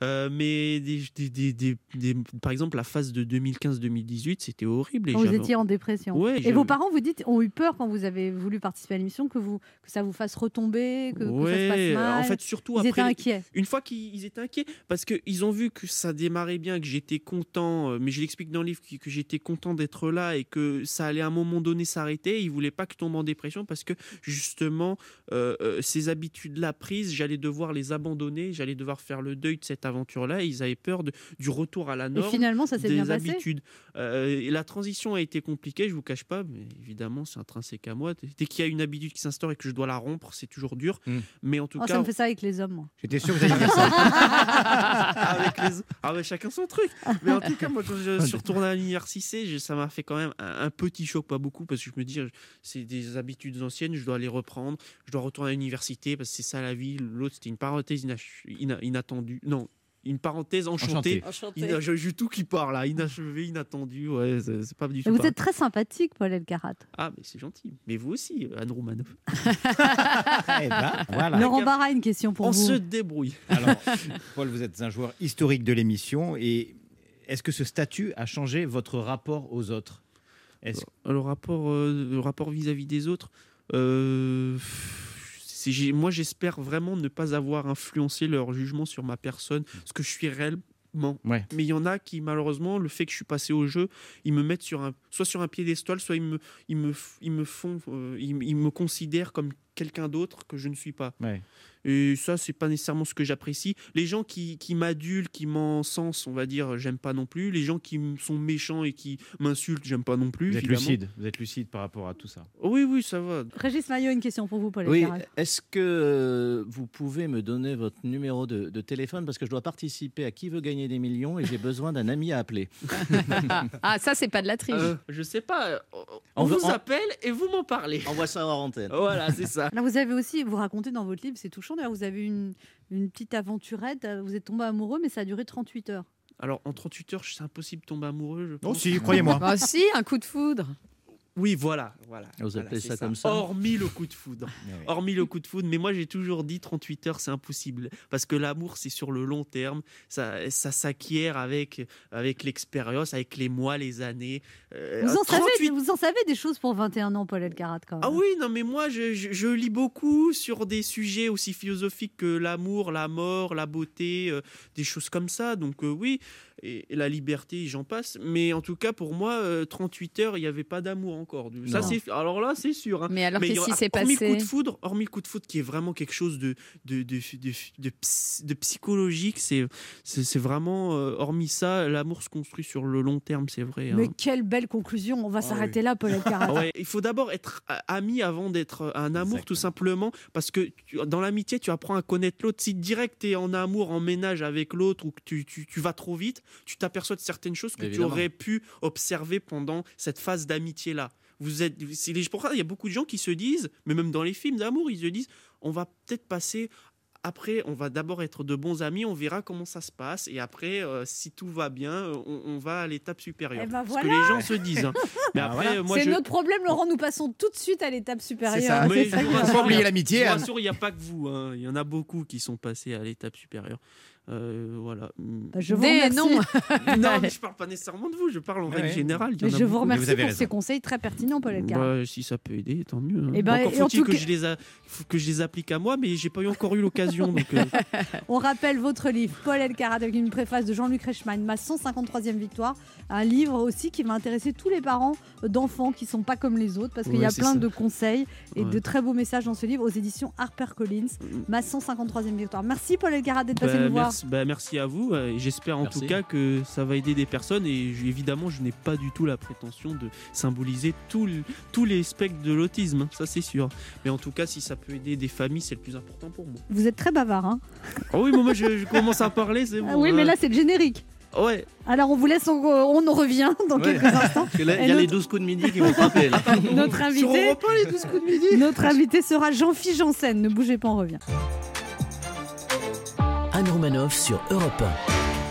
Euh, mais des, des, par exemple, la phase de 2015-2018, c'était horrible. et Quand vous étiez en dépression. Ouais, et vos parents, vous dites, ont eu peur quand vous avez voulu participer à l'émission que, vous, que ça vous fasse retomber, que, que ça se Ouais, passe mal en fait, surtout Ils étaient après. inquiets. Une fois qu'ils ils étaient inquiets, parce qu'ils ont vu que ça démarrait bien, que j'étais content, euh, mais je l'explique dans le livre, que, que j'étais content d'être là et que ça allait à un moment donné s'arrêter. Ils voulaient pas que je tombe en dépression parce que justement, euh, ces habitudes-là prises, j'allais devoir les abandonner, j'allais devoir faire le deuil de cette aventure-là. et Ils avaient peur de- du retour à la Et norme. finalement, ça s'est bien passé. habitudes. Euh, et la transition a été compliquée, je vous cache pas, mais évidemment, c'est intrinsèque à moi. Dès qu'il y a une habitude qui s'instaure et que je dois la rompre, c'est toujours dur. Mm. Mais en tout Oh, cas, ça me fait ça avec les hommes, moi. J'étais sûr que vous alliez dire ça. avec les... ah ouais, chacun son truc. Mais en tout cas, moi, quand je suis retourné à l'université, ça m'a fait quand même un, un petit choc, pas beaucoup, parce que je me dis, c'est des habitudes anciennes, je dois les reprendre, je dois retourner à l'université, parce que c'est ça la vie. L'autre, c'était une parenthèse inach- ina- inattendue. Non. Une parenthèse enchantée. Enchanté. Ina- je- J'ai tout qui part là, inachevé, inattendu, ouais, c'est pas du tout. vous pareil. êtes très sympathique, Paul Elkarat. Ah, mais c'est gentil. Mais vous aussi, euh, Anne Romanoff. Eh ben, voilà. Laurent Barra, une question pour On vous. se débrouille. Alors, Paul, vous êtes un joueur historique de l'émission et est-ce que ce statut a changé votre rapport aux autres? Est-ce- Le rapport, euh, le rapport vis-à-vis des autres, euh, moi j'espère vraiment ne pas avoir influencé leur jugement sur ma personne, ce que je suis réellement. Ouais. Mais il y en a qui malheureusement, le fait que je suis passé au jeu, ils me mettent sur un, soit sur un piédestal, soit ils me, ils me, ils me font, euh, ils, me- ils me considèrent comme quelqu'un d'autre que je ne suis pas. Ouais. Et ça, c'est pas nécessairement ce que j'apprécie. Les gens qui, qui m'adulent, qui m'encensent, on va dire, j'aime pas non plus. Les gens qui sont méchants et qui m'insultent, j'aime pas non plus. Vous êtes évidemment. lucide, vous êtes lucide par rapport à tout ça. Oui, oui, ça va. Régis Maillot, une question pour vous, Paul Oui, est-ce que euh, vous pouvez me donner votre numéro de, de téléphone? Parce que je dois participer à Qui veut gagner des millions et j'ai besoin d'un ami à appeler. Ah, ça, c'est pas de la triche. Euh, je sais pas. euh, On, On vous on- appelle et vous m'en parlez. Envoie ça hors antenne. Voilà, c'est ça. Là, vous avez aussi, vous racontez dans votre livre, c'est touchant d'ailleurs, vous avez une, une petite aventurette, vous êtes tombé amoureux, mais ça a duré 38 heures. Alors, en 38 heures, c'est impossible de tomber amoureux, je Oh pense. si, croyez-moi. Bah, si, un coup de foudre. Oui, voilà. voilà Vous Voilà, appelez ça comme ça Hormis le coup de foudre. Hormis le coup de foudre. Mais moi, j'ai toujours dit 38 heures, c'est impossible. Parce que l'amour, c'est sur le long terme. Ça, ça s'acquiert avec, avec l'expérience, avec les mois, les années. Euh, Vous en, 38 savez, vous en savez des choses pour 21 ans, Paul Elkarat, quand même. Ah oui, non, mais moi, je, je- je lis beaucoup sur des sujets aussi philosophiques que l'amour, la mort, la beauté, euh, des choses comme ça. Donc, euh, oui, et, la liberté, j'en passe. Mais en tout cas, pour moi, euh, 38 heures, il n'y avait pas d'amour encore. Ça, c'est, alors là, c'est sûr. hein. Mais alors, Mais y qu'est-ce aura- qui s'est hormis le passé coup de foudre, hormis le coup de foudre qui est vraiment quelque chose de de de, de, de ps- de psychologique, c'est c'est c'est vraiment euh, hormis ça, l'amour se construit sur le long terme, c'est vrai. hein. Mais quelle belle conclusion, on va s'arrêter là, Paul Elkarat. Ah ouais, il faut d'abord être a- ami avant d'être euh, un amour, tout simplement, parce que tu- dans l'amitié, tu apprends à connaître l'autre. Si direct tu es en amour, en ménage avec l'autre, ou que tu, tu- tu vas trop vite, tu t'aperçois de certaines choses que Évidemment. tu aurais pu observer pendant cette phase d'amitié-là. Vous êtes, c'est les- pour ça, il y a beaucoup de gens qui se disent, mais même dans les films d'amour, ils se disent, on va peut-être passer. Après, on va d'abord être de bons amis, on verra comment ça se passe, et après, euh, si tout va bien, on, on va à l'étape supérieure. Eh ben Ce que les gens se disent. hein. Mais Ah, après, voilà. moi, c'est je, notre problème, Laurent. Nous passons tout de suite à l'étape supérieure. ça. mais C'est ça Faut pas oublier il y a- l'amitié, Anne. rassure, il n'y a pas que vous. hein. Il y en a beaucoup qui sont passés à l'étape supérieure. Euh, voilà. Bah, je vous Des remercie. noms. non, mais je parle pas nécessairement de vous. Je parle en règle ouais. générale. il y en Mais a je vous remercie vous pour raison. ces conseils très pertinents, Paul Elkarat. Bah, si ça peut aider, tant mieux. hein. Eh ben, encore et en faut-il tout que, cas- je les a- faut que je les applique à moi, mais j'ai pas eu encore eu l'occasion. euh, On rappelle votre livre, Paul Elkarat, avec une préface de Jean-Luc Reichmann, ma 153e victoire. Un livre aussi qui va intéresser tous les parents d'enfants qui sont pas comme les autres, parce qu'il y a plein ça. de conseils et Ouais. de très beaux messages dans ce livre aux éditions HarperCollins. Ma 153e victoire. Merci Paul Elkarat d'être passé bah, nous voir. Merci, bah, merci à vous. euh, J'espère en Merci. tout cas que ça va aider des personnes. Et je- évidemment, je n'ai pas du tout la prétention de symboliser tout le- tous les spectres de l'autisme. hein, Ça, c'est sûr. Mais en tout cas, si ça peut aider des familles, c'est le plus important pour moi. Vous êtes très bavard. Hein Ah oui, mais moi, je, je commence à parler, c'est bon. Ah oui, hein. mais là c'est le générique. Ouais. Alors on vous laisse, on, on en revient dans Ouais. quelques instants. Parce que là, Et il y a notre- les 12 coups de midi qui vont frapper. Là. Notre Sur invité, Europe 1, les 12 coups de midi. notre invité sera Jean-Philippe Janssen. Ne bougez pas, on revient. Sur Europe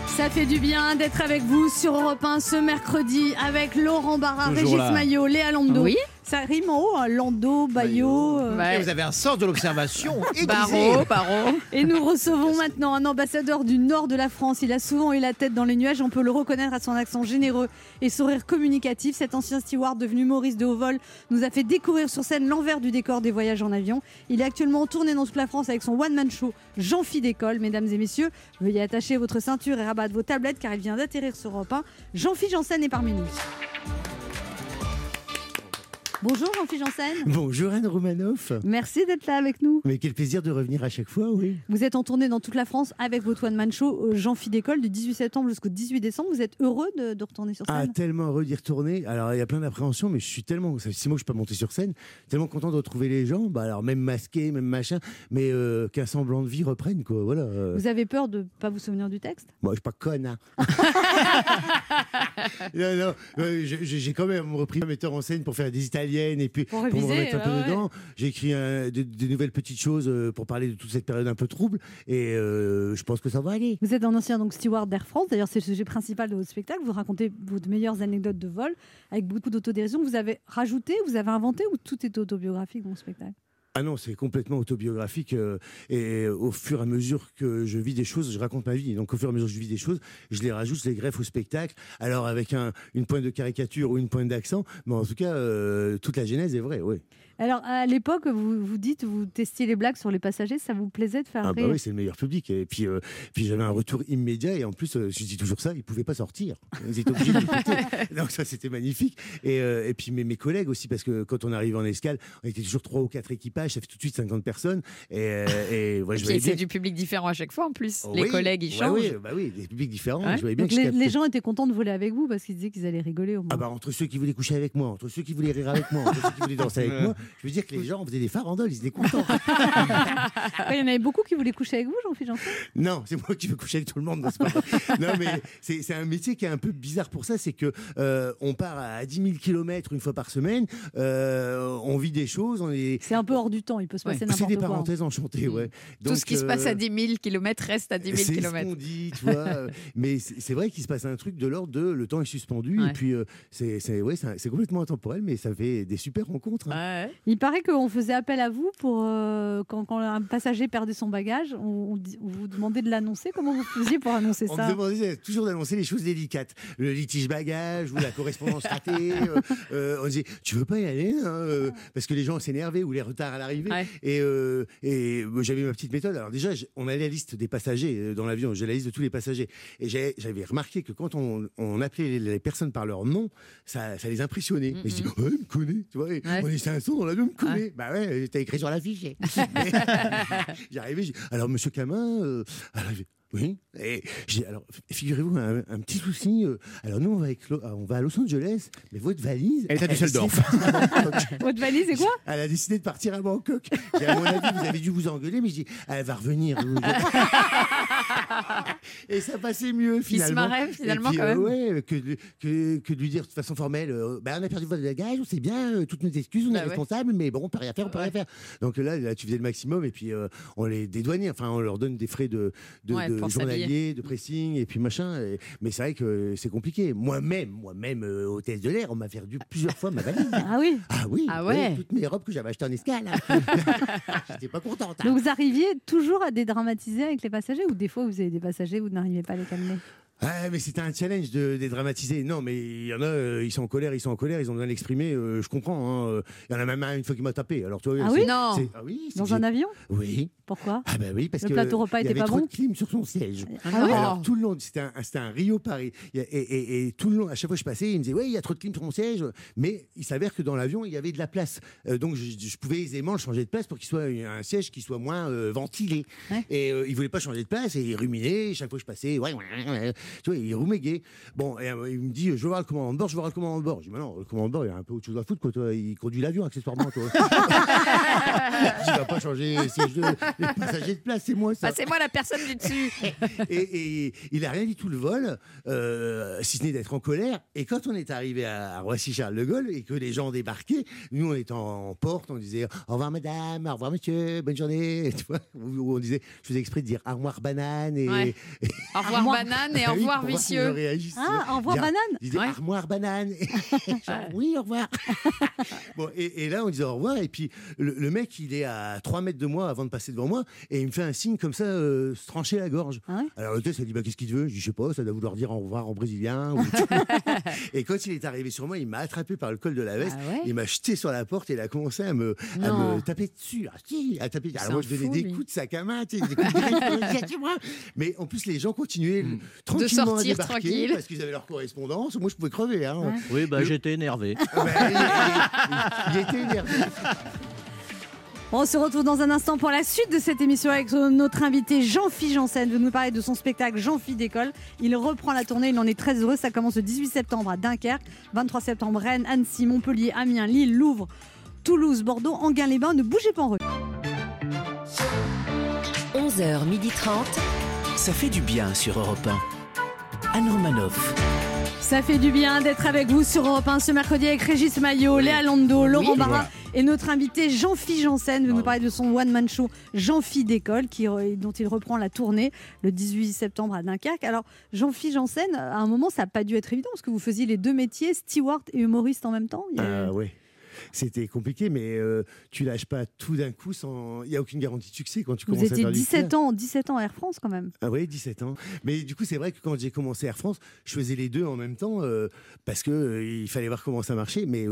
Ça fait du bien d'être avec vous sur Europe 1 ce mercredi avec Laurent Barra, Toujours Régis là. Maillot, Léa Lando. Oui. Ça rime en haut, hein, Lando, Bayo. euh, Ouais. Vous avez un sens de l'observation aiguisé. Barreau, barreau. Et nous recevons maintenant un ambassadeur du nord de la France. Il a souvent eu la tête dans les nuages. On peut le reconnaître à son accent généreux et sourire communicatif. Cet ancien steward devenu humoriste de haut vol nous a fait découvrir sur scène l'envers du décor des voyages en avion. Il est actuellement en tournée dans toute la France avec son one-man show Jean-Phi d'école. Mesdames et messieurs, veuillez attacher votre ceinture et rabattre vos tablettes car il vient d'atterrir sur Europe 1. Jean-Phi Janssen est parmi nous. Bonjour Jean-Philippe Janssen. Bonjour Anne Romanoff. Merci d'être là avec nous. Mais quel plaisir de revenir à chaque fois, oui. Vous êtes en tournée dans toute la France avec votre One Man Show euh, Jean Phi d'école du 18 septembre jusqu'au 18 décembre. Vous êtes heureux de, de retourner sur Ah, scène tellement heureux d'y retourner. Alors, il y a plein d'appréhensions, mais je suis tellement. Ça fait six mois que je peux pas monter sur scène. Tellement content de retrouver les gens. Bah, alors, même masqué, même machin, mais euh, qu'un semblant de vie reprenne, quoi. Voilà. euh. Vous avez peur de pas vous souvenir du texte? Moi, je suis pas conne. hein. non, non, euh, j'ai quand même repris un metteur en scène pour faire des et puis Pour pour, me remettre un peu ouais, ouais. dedans. J'ai écrit un- de, de nouvelles petites choses euh, pour parler de toute cette période un peu trouble et euh, je pense que ça va aller. Vous êtes un ancien donc steward d'Air France. D'ailleurs, c'est le sujet principal de votre spectacle. Vous racontez vos meilleures anecdotes de vol avec beaucoup d'autodérision. Vous avez rajouté, vous avez inventé ou tout est autobiographique dans le spectacle? Ah non, c'est complètement autobiographique euh, et au fur et à mesure que je vis des choses, je raconte ma vie. Donc au fur et à mesure que je vis des choses, je les rajoute, je les greffe au spectacle. Alors avec un, une pointe de caricature ou une pointe d'accent, mais en tout cas, euh, toute la genèse est vraie, oui. Alors, à l'époque, vous, vous dites, vous testiez les blagues sur les passagers. Ça vous plaisait de faire Ah bah rire oui, c'est le meilleur public. Et puis, euh, puis j'avais un retour immédiat. Et en plus, euh, je dis toujours ça, ils pouvaient pas sortir. Ils étaient obligés d'écouter. Donc ça, c'était magnifique. Et, euh, et puis mes, mes collègues aussi, parce que quand on arrive en escale, on était toujours trois ou quatre équipages. Ça fait tout de suite 50 personnes. Et, euh, et c'est du public différent à chaque fois en plus. Oh les oui, collègues, ils ouais, changent. oui, bah oui, des publics différents. Ouais. Je voyais bien Donc, que je les, gens étaient contents de voler avec vous parce qu'ils disaient qu'ils allaient rigoler au moins. Ah bah entre ceux qui voulaient coucher avec moi, entre ceux qui voulaient rire avec moi, entre ceux qui voulaient danser avec moi, je veux dire que les gens faisaient des farandoles, ils étaient contents. Il y en avait beaucoup qui voulaient coucher avec vous, Jean-Philippe Janssen Non, c'est moi qui veux coucher avec tout le monde, n'est-ce pas? Non, mais c'est c'est un métier qui est un peu bizarre pour ça, c'est que euh, on part à 10 000 km une fois par semaine, euh, on vit des choses, on est. C'est un peu hors du temps, il peut se passer C'est n'importe des quoi. parenthèses enchantées, ouais. Tout ce qui se passe à 10 000 km reste à 10 000 c'est ce km. qu'on dit, tu vois. mais c'est c'est vrai qu'il se passe un truc de l'ordre de le temps est suspendu Ouais. et puis euh, c'est c'est ouais, c'est c'est complètement intemporel, mais ça fait des super rencontres. hein. Il paraît qu'on faisait appel à vous pour euh, quand, quand un passager perdait son bagage, on, on on vous demandait de l'annoncer. Comment vous faisiez pour annoncer On ça me demandait toujours d'annoncer les choses délicates, le litige bagage ou la correspondance ratée. euh, euh, on disait, tu veux pas y aller hein, euh, parce que les gens s'énervaient ou les retards à l'arrivée. Ouais. Et, euh, j'avais ma petite méthode. Alors déjà, on avait la liste des passagers dans l'avion. J'ai la liste de tous les passagers. Et j'avais remarqué que quand on, on appelait les, les personnes par leur nom, ça, ça les impressionnait. Et je dis, ouais, il me connaît. Tu vois, Ouais. on est 500 dans il me connaît. Bah ouais, t'as écrit sur l'affiche. J'arrivais, j'ai dit, alors monsieur Camin, euh, alors, j'ai- oui. Et j'ai alors figurez-vous un, un petit souci. euh, alors nous on va, avec Lo- on va à Los Angeles, mais votre valise. Elle est à Düsseldorf. Votre valise, c'est quoi? Elle a décidé de partir à Bangkok. J'ai, à mon avis, vous avez dû vous engueuler, mais je dis, elle va revenir. Et ça passait mieux finalement. marrait, finalement, Et puis, quand même. ouais, que, de- que, que de lui dire de façon formelle, euh, bah, on a perdu votre bagage, on sait bien, euh, toutes nos excuses, on Bah est ouais. responsable, mais bon, on peut rien faire, on peut rien faire. Donc là, là, tu faisais le maximum et puis euh, on les dédouanait. Enfin, on leur donne des frais de, de, Ouais, de journalier, de pressing et puis machin. Et- mais c'est vrai que c'est compliqué. Moi-même, moi-même, euh, hôtesse de l'air, on m'a perdu plusieurs fois ma valise. Ah oui Ah oui, Ah ouais. toutes mes robes que j'avais achetées en escale. J'étais pas contente. hein. Donc vous arriviez toujours à dédramatiser avec les passagers ou des fois vous avez des passagers, vous n'arrivez pas à les calmer Ah, mais c'était un challenge de dédramatiser. Non, mais il y en a, euh, ils sont en colère, ils sont en colère, ils ont besoin de l'exprimer. euh, je comprends. hein, euh. Il y en a même un une fois qui m'a tapé. Alors toi, Ah c'est- oui Non. c'est- ah oui, c'est Dans un j'ai- avion Oui. Pourquoi Ah bah oui, parce Le que plateau repas il y était avait pas trop bon de clim sur son siège. Ah oui Alors tout le long, c'était un, c'était un Rio Paris. Il y a- Et, et- et tout le long, à chaque fois que je passais, il me disait ouais, il y a trop de clim sur mon siège. Mais il s'avère que dans l'avion, il y avait de la place, Euh, donc je, je pouvais aisément le changer de place pour qu'il soit un siège qui soit moins euh, ventilé. Ouais. Et euh, il voulait pas changer de place et il ruminait. Chaque fois que je passais, ouais, ouais, ouais, tu vois, il ruméguait. Bon, et, euh, il me dit je veux voir le commandant de bord, je veux voir le commandant de bord. Je dis mais non, le commandant de bord, il a un peu autre chose à foutre, quoi. Toi, il conduit l'avion accessoirement, toi. il va pas changer les les passagers de place, c'est moi ça. Bah, c'est moi la personne du dessus. et, et il a rien dit tout le vol, euh, si ce n'est d'être en colère. Et quand on est arrivé à, à Roissy-Charles de Gaulle et que les gens débarquaient, nous on était en, en porte, on disait au revoir madame, au revoir monsieur, bonne journée. Tu vois, on disait, je faisais exprès de dire armoire banane et. Ouais. Au revoir Armoire- banane et au oui, revoir pour voir vicieux. réagissent. Ah, au revoir banane Ouais. armoire banane. Genre, oui, au revoir. bon, et, et là, on disait au revoir. Et puis, le, le mec, il est à 3 mètres de moi avant de passer devant moi. Et il me fait un signe comme ça, euh, se trancher la gorge. Ah ouais Alors, l'hôtesse, elle dit bah, Qu'est-ce qu'il veut? Je dis Je sais pas, ça doit vouloir dire au revoir en brésilien. ou- et quand il est arrivé sur moi, il m'a attrapé par le col de la veste. Ah ouais il m'a jeté sur la porte et il a commencé à me, à me taper dessus. Ah, si, à taper. Alors, moi, je donnais fou, des lui. coups de sac à main, des coups de. Mais en plus, les gens continuaient. le- tranquillement à sortir tranquille. Parce qu'ils avaient leur correspondance. Moi, je pouvais crever. Hein. Oui, bah j'étais énervé. Ah il, il- il était énervé. On se retrouve dans un instant pour la suite de cette émission avec notre invité Jean-Philippe Janssen. Veut nous parler de son spectacle Jean-Philippe d'école. Il reprend la tournée, il en est très heureux. Ça commence le 18 septembre à Dunkerque, 23 septembre Rennes, Annecy, Montpellier, Amiens, Lille, Louvre, Toulouse, Bordeaux, Anguin-les-Bains. Ne bougez pas en rue. 11h30. Ça fait du bien sur Europe 1. Anne Romanoff. Ça fait du bien d'être avec vous sur Europe 1 ce mercredi avec Régis Maillot, Léa Lando, Laurent Barra et notre invité Jean-Philippe Janssen veut nous parler de son one-man show Jean-Philippe d'école qui, dont il reprend la tournée le 18 septembre à Dunkerque. Alors Jean-Philippe Janssen, à un moment ça n'a pas dû être évident parce que vous faisiez les deux métiers, steward et humoriste en même temps. Il y a- Ah ouais. C'était compliqué, mais euh, tu lâches pas tout d'un coup sans. Il n'y a aucune garantie de succès quand tu vous commences à faire du 17 théâtre. ans, 17 ans à Air France quand même. Ah oui, 17 ans. Mais du coup, c'est vrai que quand j'ai commencé Air France, je faisais les deux en même temps euh, parce que euh, il fallait voir comment ça marchait. Mais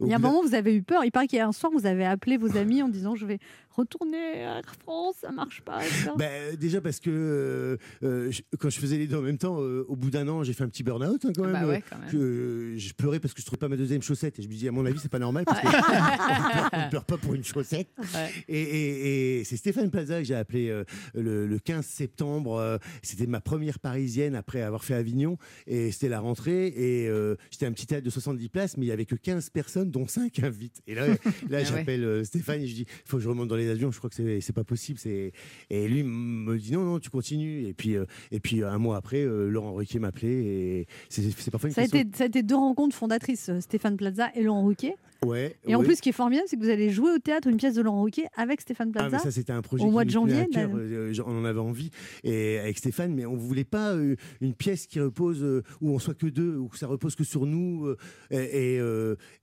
Il y a un moment vous avez eu peur. Il paraît qu'il y a un soir vous avez appelé vos amis en disant je vais retourner à Air France, ça marche pas. etc. Ben, déjà parce que euh, euh, je- quand je faisais les deux en même temps, euh, au bout d'un an, j'ai fait un petit burn-out hein, quand même. Bah ouais, quand même. Je, je pleurais parce que je trouvais pas ma deuxième chaussette et je me dis à mon avis c'est pas normal parce que on ne pleure pas pour une chaussette. Ouais. Et, et- et c'est Stéphane Plaza que j'ai appelé euh, le, le 15 septembre. euh, c'était ma première parisienne après avoir fait Avignon et c'était la rentrée et euh, j'étais un petit théâtre de 70 places mais il y avait que 15 personnes dont 5 invites. Et là, là Ah ouais. j'appelle euh, Stéphane et je dis il faut que je remonte dans les avions. Je crois que c'est c'est pas possible. C'est et lui me dit non non tu continues et puis euh, et puis un mois après euh, Laurent Ruquier m'appelait et c'est parfois une Ça a, été, ça a été deux rencontres fondatrices, euh, Stéphane Plaza et Laurent Ruquier. Ouais. Et en plus, ce qui est formidable, c'est que vous allez jouer au théâtre une pièce de Laurent Ruquier avec Stéphane Ah, Plaza. mais ça, c'était un projet au mois de janvier, cœur, euh, on en avait envie. Et avec Stéphane, mais on voulait pas euh, une pièce qui repose, euh, où on soit que deux, où ça repose que sur nous. et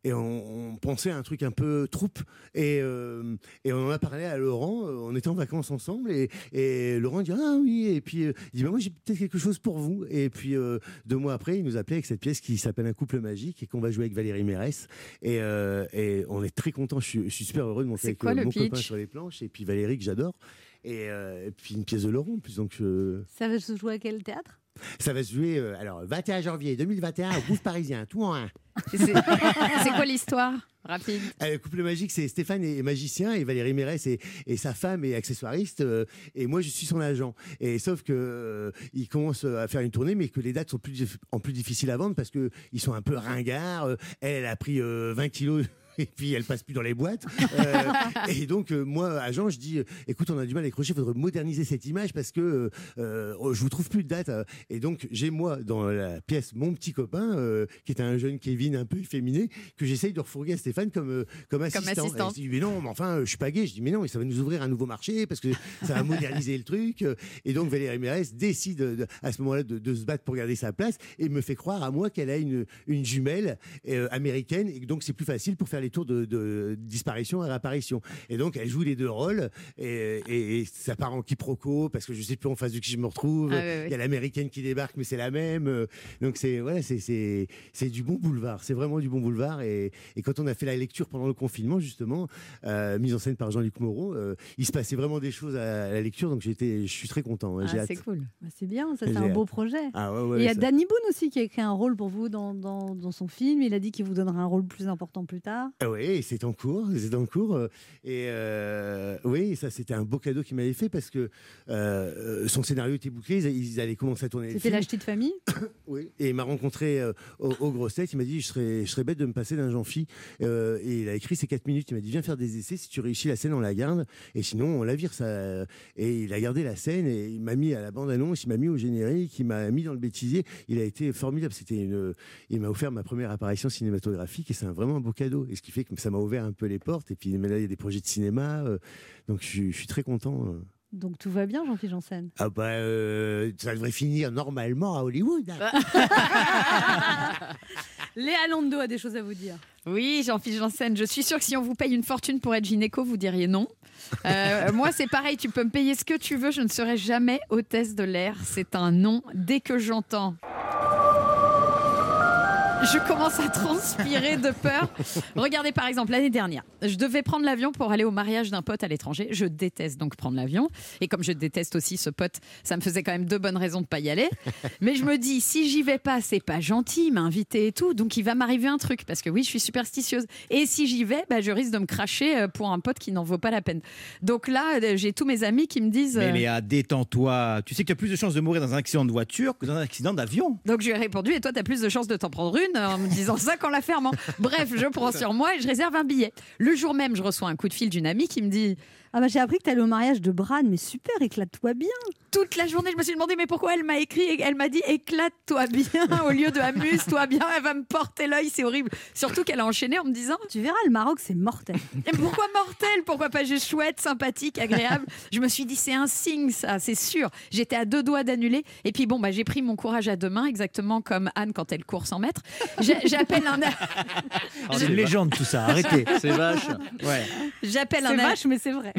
et, on, on pensait à un truc un peu troupe. Et, et on en a parlé à Laurent, euh, on était en vacances ensemble. Et, et Laurent dit Ah oui. Et puis euh, il dit bah, Moi, j'ai peut-être quelque chose pour vous. Et puis euh, deux mois après, il nous appelait avec cette pièce qui s'appelle Un couple magique et qu'on va jouer avec Valérie Mérès. Et, euh, et on est très content. Je suis, je suis super heureux de monter avec quoi mon copain sur les planches et puis Valérie que j'adore. Et, et puis une pièce de Laurent en plus. Donc je- Ça va se jouer à quel théâtre? Ça va se jouer euh, alors 21 janvier 2021 au Gouffre Parisien, tout en un. C'est c'est quoi l'histoire? Rapide. Euh, Le couple magique, c'est Stéphane est magicien et Valérie Mérès et, et sa femme est accessoiriste euh, et moi je suis son agent. Et sauf que euh, il commence à faire une tournée, mais que les dates sont plus dif- en plus difficiles à vendre parce que ils sont un peu ringards. Euh, Elle, elle a pris euh, 20 kilos. Et puis elle passe plus dans les boîtes. Euh, et donc euh, moi, agent, je dis, euh, écoute, on a du mal à décrocher, il faudrait moderniser cette image parce que euh, je vous trouve plus de date. euh. Et donc j'ai moi dans la pièce mon petit copain qui est un jeune Kevin un peu efféminé que j'essaye de refourguer à Stéphane comme comme assistant. assistant. Et je dis mais non, mais enfin je suis pas gay. Je dis mais non, mais ça va nous ouvrir un nouveau marché parce que ça va moderniser le truc. Et donc Valérie Mérès décide de- à ce moment-là de, de se battre pour garder sa place et me fait croire à moi qu'elle a une une jumelle américaine et donc c'est plus facile pour faire les tours de, de disparition et réapparition. Et donc elle joue les deux rôles et, et- et ça part en quiproquo parce que je sais plus en face de qui je me retrouve. Ah. Il y a l'américaine qui débarque mais c'est la même. Donc c'est voilà, c'est du bon boulevard. C'est vraiment du bon boulevard et, et quand on a fait la lecture pendant le confinement justement, euh, mise en scène par Jean-Luc Moreau, euh, il se passait vraiment des choses à, la lecture donc j'étais je suis très content. hein, Ah, c'est cool. Bah, C'est bien, ça c'est un beau projet. Ah ouais, Et ouais, il y a ça- Danny Boone aussi qui a écrit un rôle pour vous dans, dans, dans son film. Il a dit qu'il vous donnera un rôle plus important plus tard. Ah oui, c'est en cours, c'est en cours. euh, Et euh, oui, ça c'était un beau cadeau qu'il m'avait fait parce que euh, son scénario était bouclé, ils, ils allaient commencer à tourner. C'était l'acheté de famille? Oui, et il m'a rencontré euh, au, au Grosses Têtes. Il m'a dit je serais, je serais bête de me passer d'un Jean-Phi. Euh, et il a écrit ces quatre minutes. Il m'a dit viens faire des essais. Si tu réussis la scène, on la garde. Et sinon, on la vire. Ça. Et il a gardé la scène et il m'a mis à la bande-annonce. Il m'a mis au générique. Il m'a mis dans le bêtisier. Il a été formidable. C'était une. Il m'a offert ma première apparition cinématographique et c'est un, vraiment un beau cadeau. Et qui fait que ça m'a ouvert un peu les portes. Et puis mais là, il y a des projets de cinéma. euh, donc je, suis- je suis très content. euh. Donc tout va bien, Jean-Philippe Janssen? Ah bah euh, ça devrait finir normalement à Hollywood. hein. Léa Lando a des choses à vous dire. Oui, Jean-Philippe Janssen, je suis sûre que si on vous paye une fortune pour être gynéco, vous diriez non. Euh, moi, c'est pareil, tu peux me payer ce que tu veux, je ne serai jamais hôtesse de l'air. C'est un non dès que j'entends. Je commence à transpirer de peur. Regardez par exemple l'année dernière, je devais prendre l'avion pour aller au mariage d'un pote à l'étranger. Je déteste donc prendre l'avion et comme je déteste aussi ce pote, ça me faisait quand même deux bonnes raisons de pas y aller. Mais je me dis si j'y vais pas, c'est pas gentil, il m'a invité et tout, donc il va m'arriver un truc parce que oui, je suis superstitieuse. Et si j'y vais, bah, je risque de me cracher euh, pour un pote qui n'en vaut pas la peine. Donc là, euh, j'ai tous mes amis qui me disent. Mais euh, Léa, détends-toi. Tu sais que tu as plus de chances de mourir dans un accident de voiture que dans un accident d'avion. Donc je lui ai répondu et toi t'as plus de chances de t'en prendre une en me disant ça qu'en la fermant. Bref, je prends sur moi et je réserve un billet. Le jour même, je reçois un coup de fil d'une amie qui me dit Ah bah j'ai appris que t'allais au mariage de Bran, mais super, éclate-toi bien. toute la journée, je me suis demandé mais pourquoi elle m'a écrit et elle m'a dit éclate-toi bien au lieu de amuse-toi bien. Elle va me porter l'œil, c'est horrible. Surtout qu'elle a enchaîné en me disant Tu verras, le Maroc, c'est mortel. Et pourquoi mortel? Pourquoi pas juste chouette, sympathique, agréable? Je me suis dit c'est un signe ça, c'est sûr. J'étais à deux doigts d'annuler et puis bon bah j'ai pris mon courage à deux mains exactement comme Anne quand elle court 100 mètres. J'appelle un C'est une légende tout ça, arrêtez. C'est vache. Ouais. j'appelle C'est un vache, mais c'est vrai.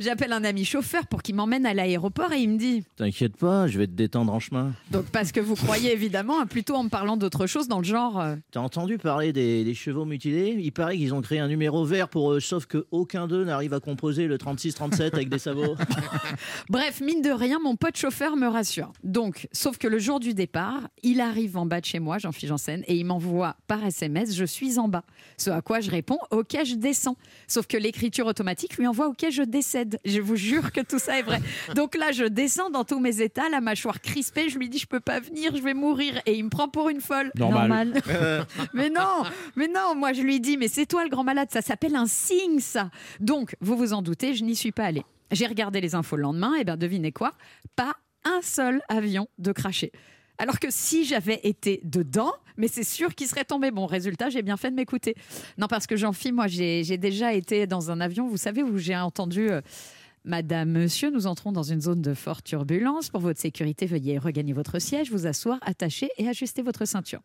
J'appelle un ami chauffeur pour qu'il m'emmène à l'aéroport et il me dit T'inquiète pas, je vais te détendre en chemin. donc parce que vous croyez évidemment hein, plutôt en me parlant d'autre chose dans le genre euh, T'as entendu parler des, des chevaux mutilés? Il paraît qu'ils ont créé un numéro vert pour eux, sauf que aucun d'eux n'arrive à composer le 36-37 avec des sabots. Bref, mine de rien, mon pote chauffeur me rassure. Donc, sauf que le jour du départ, il arrive en bas de chez moi, Jean-Philippe Janssen, et il m'envoie par SMS Je suis en bas. Ce à quoi je réponds Ok, je descends. Sauf que l'écriture automatique lui envoie Ok, je décède. Je vous jure que tout ça est vrai. Donc là, je descends dans tous mes états, la mâchoire crispée. Je lui dis Je peux pas venir, je vais mourir. Et il me prend pour une folle. Normal. Mais non, mais non, moi je lui dis, mais c'est toi le grand malade, ça s'appelle un signe ça. Donc, vous vous en doutez, je n'y suis pas allée. J'ai regardé les infos le lendemain, et bien devinez quoi? Pas un seul avion de craché. Alors que si j'avais été dedans, mais c'est sûr qu'il serait tombé. Bon, résultat, j'ai bien fait de m'écouter. Non, parce que Jean-Philippe, moi, j'ai j'ai déjà été dans un avion, vous savez, où j'ai entendu euh, Madame, monsieur, nous entrons dans une zone de forte turbulence. Pour votre sécurité, veuillez regagner votre siège, vous asseoir, attacher et ajuster votre ceinture.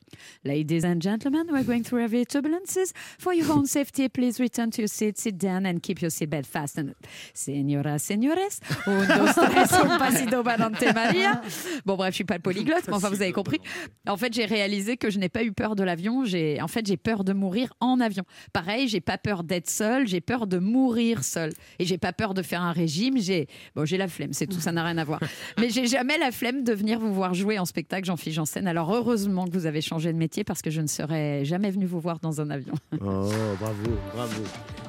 Ladies and gentlemen, we're going through heavy turbulences. For your own safety, please return to your seat, sit down and keep your seatbelt fastened. Señoras, señores, un, dos, tres, un pasito balante Maria. Bon, bref, je suis pas le polyglotte, mais enfin, vous avez compris. En fait, j'ai réalisé que je n'ai pas eu peur de l'avion. J'ai, en fait, j'ai peur de mourir en avion. Pareil, j'ai pas peur d'être seule, j'ai peur de mourir seule. Et j'ai pas peur de faire un régime. J'ai, bon, j'ai la flemme, c'est tout, ça n'a rien à voir. Mais j'ai jamais la flemme de venir vous voir jouer en spectacle, Jean-Philippe Janssen. Alors, heureusement que vous avez changé de métier parce que je ne serais jamais venue vous voir dans un avion. Oh, bravo, bravo.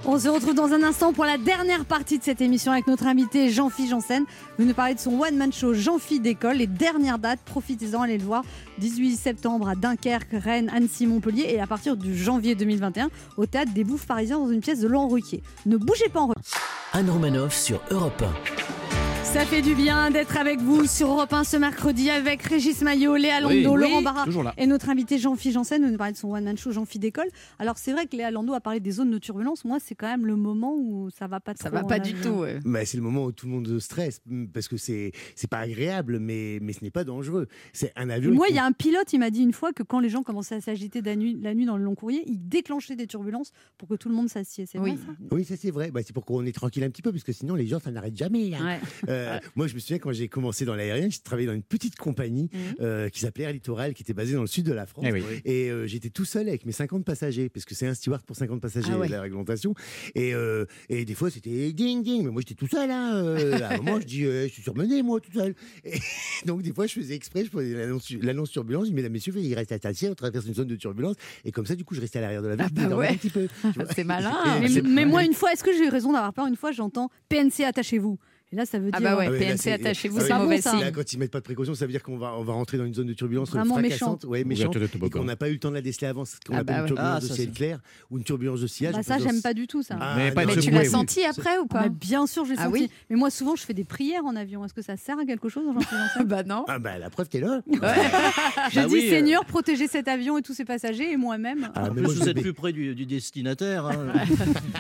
On se retrouve dans un instant pour la dernière partie de cette émission avec notre invité Jean-Philippe Janssen. Vous nous parlez de son one-man show Jean-Philippe d'école. Les dernières dates, profitez-en, allez le voir. 18 septembre à Dunkerque, Rennes, Annecy, Montpellier et à partir du janvier 2021 au théâtre des Bouffes Parisiens dans une pièce de Laurent Ruquier. Ne bougez pas en Anne Romanoff sur Europe Ça fait du bien d'être avec vous sur Europe 1 ce mercredi avec Régis Maillot, Léa Lando, Oui, Laurent oui, Barra et notre invité Jean-Philippe Janssen. Nous nous parler de son one-man show Jean-Philippe d'école. Alors c'est vrai que Léa Lando a parlé des zones de turbulence. Moi, c'est quand même le moment où ça va pas trop. Ça va pas du tout. ouais. Bah, c'est le moment où tout le monde stresse mm, parce que c'est c'est pas agréable, mais, mais ce n'est pas dangereux. C'est un Et avion. moi, il y a un pilote, il m'a dit une fois que quand les gens commençaient à s'agiter la nuit, la nuit dans le long courrier, il déclenchait des turbulences pour que tout le monde s'assied. C'est Oui. vrai ça? Oui, ça c'est vrai. Bah, c'est pour qu'on est tranquille un petit peu, parce que sinon les gens ça n'arrête jamais. hein. Ouais. Euh, Moi, je me souviens quand j'ai commencé dans l'aérien, j'ai travaillé dans une petite compagnie Mhm. euh, qui s'appelait Air Littoral, qui était basée dans le sud de la France. Eh oui. Et euh, j'étais tout seul avec mes 50 passagers, parce que c'est un steward pour 50 passagers, Ah ouais. la réglementation. Et, euh, et des fois, c'était ding ding, mais moi j'étais tout seul. Hein, euh, à un moment, je dis, euh, je suis surmené, moi, tout seul. Et donc, des fois, je faisais exprès, je prenais l'annonce turbulence, je dis, mesdames, messieurs, il reste attaché, on traverse une zone de turbulence. Et comme ça, du coup, je restais à l'arrière de l'avion, Ah je bah ouais. un petit peu. C'est malin. Mais, mais moi, une fois, est-ce que j'ai eu raison d'avoir peur? Une fois, j'entends PNC, attachez-vous. Et là, ça veut Ah dire. bah ouais, Ah PNC, c'est- attachez-vous, ah c'est mauvais signe. Là, quand ils mettent pas de précaution, ça veut dire qu'on va, on va rentrer dans une zone de turbulence Vraiment fracassante, ouais, méchante, et qu'on n'a pas eu le temps de la déceler avant. Ce qu'on Ah appelle bah une ouais. turbulence Ah, de ça, ciel clair ou une turbulence de sillage. Bah, ça, j'aime pas du tout ça. Ah, Mais pas tu l'as oui. senti après ou Ah, pas bien sûr, j'ai Ah senti. oui mais moi, souvent, je fais des prières en avion. Est-ce que ça sert à quelque chose, Bah non. Ah bah la preuve, t'es là. Je Bah dis oui, euh. Seigneur, protégez cet avion et tous ses passagers et moi-même. Ah, vous êtes plus près du, destinataire. hein.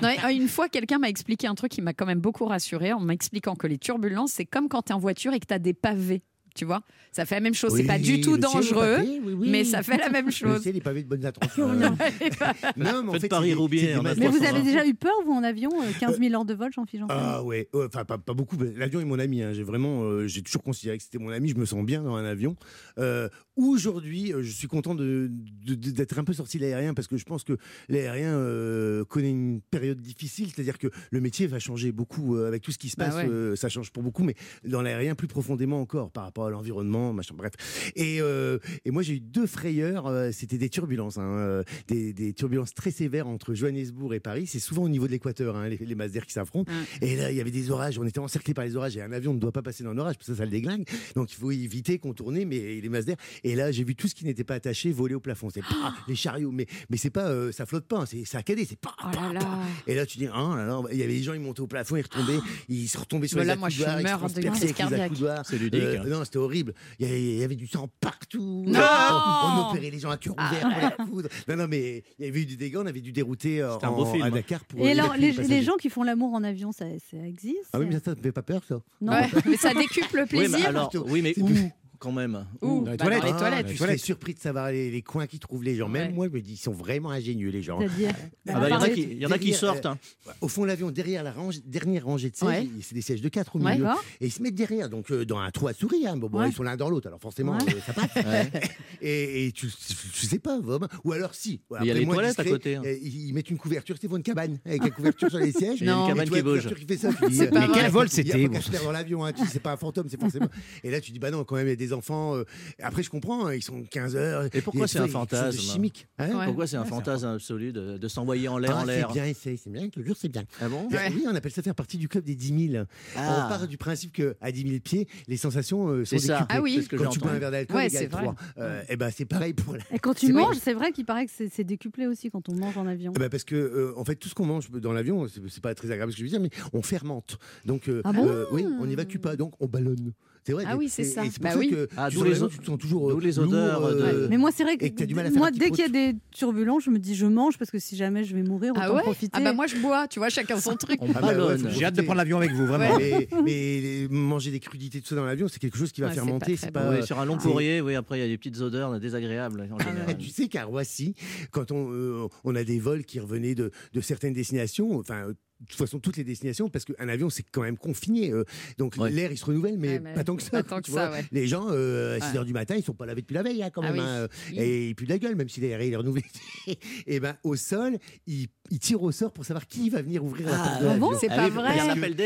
Et une fois, quelqu'un m'a expliqué un truc qui m'a quand même beaucoup rassuré en m'expliquant que les turbulences, c'est comme quand tu es en voiture et que tu des pavés Tu vois Ça fait la même chose. Oui, c'est pas du tout dangereux, pavé, oui, oui. mais ça fait la même chose. ciel est pavé de bonnes intentions. Non, non, mais en fait, c'est c'est des mode Mais vous 300. avez déjà eu peur, vous, en avion euh, 15 000 heures de vol, Jean-Philippe Janssen? Ah ouais, ouais, enfin pas, pas beaucoup. L'avion est mon ami. hein. J'ai vraiment, euh, j'ai toujours considéré que c'était mon ami. Je me sens bien dans un avion. Euh, Aujourd'hui, euh, je suis content de- de- de- d'être un peu sorti de l'aérien parce que je pense que l'aérien euh, connaît une période difficile. C'est-à-dire que le métier va changer beaucoup euh, avec tout ce qui se Bah passe. ouais. euh, ça change pour beaucoup, mais dans l'aérien plus profondément encore par rapport à l'environnement, machin. Bref. Et, euh, et moi, j'ai eu deux frayeurs. euh, C'était des turbulences, hein, euh, des, des turbulences très sévères entre Johannesburg et Paris. C'est souvent au niveau de l'équateur, hein, les, les masses d'air qui s'affrontent. Et là, il y avait des orages. On était encerclés par les orages. Et un avion ne doit pas passer dans un orage parce que ça, ça le déglingue. Donc, il faut éviter, contourner, mais les masses d'air. Et là, j'ai vu tout ce qui n'était pas attaché voler au plafond. C'est pas les chariots, mais mais c'est pas, euh, ça flotte pas. hein, C'est saccadé. C'est pas. Oh là là. Et là, tu dis, là là, il y avait des gens, ils montaient au plafond, ils retombaient, ils se retombaient sur Mais les là, moi, je accoudoirs, ils se avec les accoudoirs. C'est ludique, hein. non, c'était horrible. Il y, avait, il y avait du sang partout. Non on opérait les gens à cœur ouvert Ah. pour les coudre. Non, non, mais il y avait eu du dégât, on avait dû dérouter euh, C'était un en- beau film. à Dakar pour. Et alors, évacuer les, les gens qui font l'amour en avion, ça, ça existe Ah oui, mais ça, te fait pas peur, ça Non. Ouais, mais ça décuple le Oui, mais plaisir. alors, oui, mais où plus- quand même Où Dans les Bah, toilettes. Dans les Ah, toilettes. Tu serais surpris de savoir les, les coins qu'ils trouvent les gens. Même Ouais. moi, je me dis, ils sont vraiment ingénieux, les gens. Ah bah, Il y en a qui, il y en a qui Derrière, sortent. euh, hein. Au fond de l'avion, derrière la range, dernière rangée de sièges, Ouais. c'est des sièges de 4 au milieu. Et ils se mettent derrière, donc euh, dans un trou à souris. Hein. Bon, ils sont l'un dans l'autre, alors forcément, Ouais. euh, ça passe. et, et tu, tu sais pas, Vom. Ou alors si. Il y a les toilettes à côté, hein. euh, Ils, mettent une couverture, c'est une cabane, avec la couverture sur les sièges. Il y a une cabane qui bouge. C'est euh, Mais quel vol il y a c'était l'avion, hein, c'est pas un fantôme, c'est forcément. Et là, tu dis, bah non, quand même, il y a des enfants. euh, Après, je comprends, hein, ils sont 15 heures. Et pourquoi c'est un fantasme chimique. hein. Ouais. Pourquoi c'est un fantasme absolu de, de s'envoyer en l'air, Ah, en l'air c'est bien, c'est c'est bien, toujours c'est bien. Ah bon Ouais. Oui, on appelle ça faire partie du club des 10 000. Ah. On part du principe qu'à 10 000 pieds, les sensations euh, sont C'est ça. décuplées. Ah oui. C'est ce que Quand tu bois un entendu. verre d'alcool, Ouais, c'est vrai. trois. Euh, et ben c'est pareil pour la... Et quand tu C'est manges, c'est vrai qu'il paraît que c'est c'est décuplé aussi quand on mange en avion. Eh ben, parce que euh, en fait tout ce qu'on mange dans l'avion, c'est c'est pas très agréable ce que je veux dire, mais on fermente. Donc euh, Ah bon euh, oui, on n'évacue pas, donc on ballonne. C'est vrai. Ah oui, c'est ça. et c'est pour Bah ça oui. que Ah, les o- tu te sens toujours d'où euh, les odeurs lourd, euh, Mais moi, c'est vrai que, et que du mal à faire moi, dès qu'il y a des turbulences, je me dis je mange parce que si jamais je vais mourir, autant Ah ouais? profiter. Ah bah moi je bois, tu vois, chacun son truc. On Ah bah ouais, faut J'ai hâte de prendre l'avion avec vous, vraiment. Mais, mais les- manger des crudités tout ça dans l'avion, c'est quelque chose qui va c'est fermenter. pas C'est pas, sur un long c'est- courrier, oui, après il y a des petites odeurs désagréables en général. Et tu sais qu'à Roissy, quand on, euh, on a des vols qui revenaient de, certaines destinations, enfin, euh, de toute façon, toutes les destinations, parce qu'un avion, c'est quand même confiné. euh, donc Ouais. l'air, il se renouvelle, mais, Ouais, mais pas tant que ça. pas tant que ça, ouais. Les gens, euh, à 6 Ouais. h du matin, ils sont pas lavés depuis la veille, hein, quand Ah même. oui. hein, euh, Oui. Et ils puent de la gueule, même si l'air il est renouvelé. et ben au sol, ils, ils tirent au sort pour savoir qui va venir ouvrir la Ah, porte de ah bon. C'est Ah pas vrai.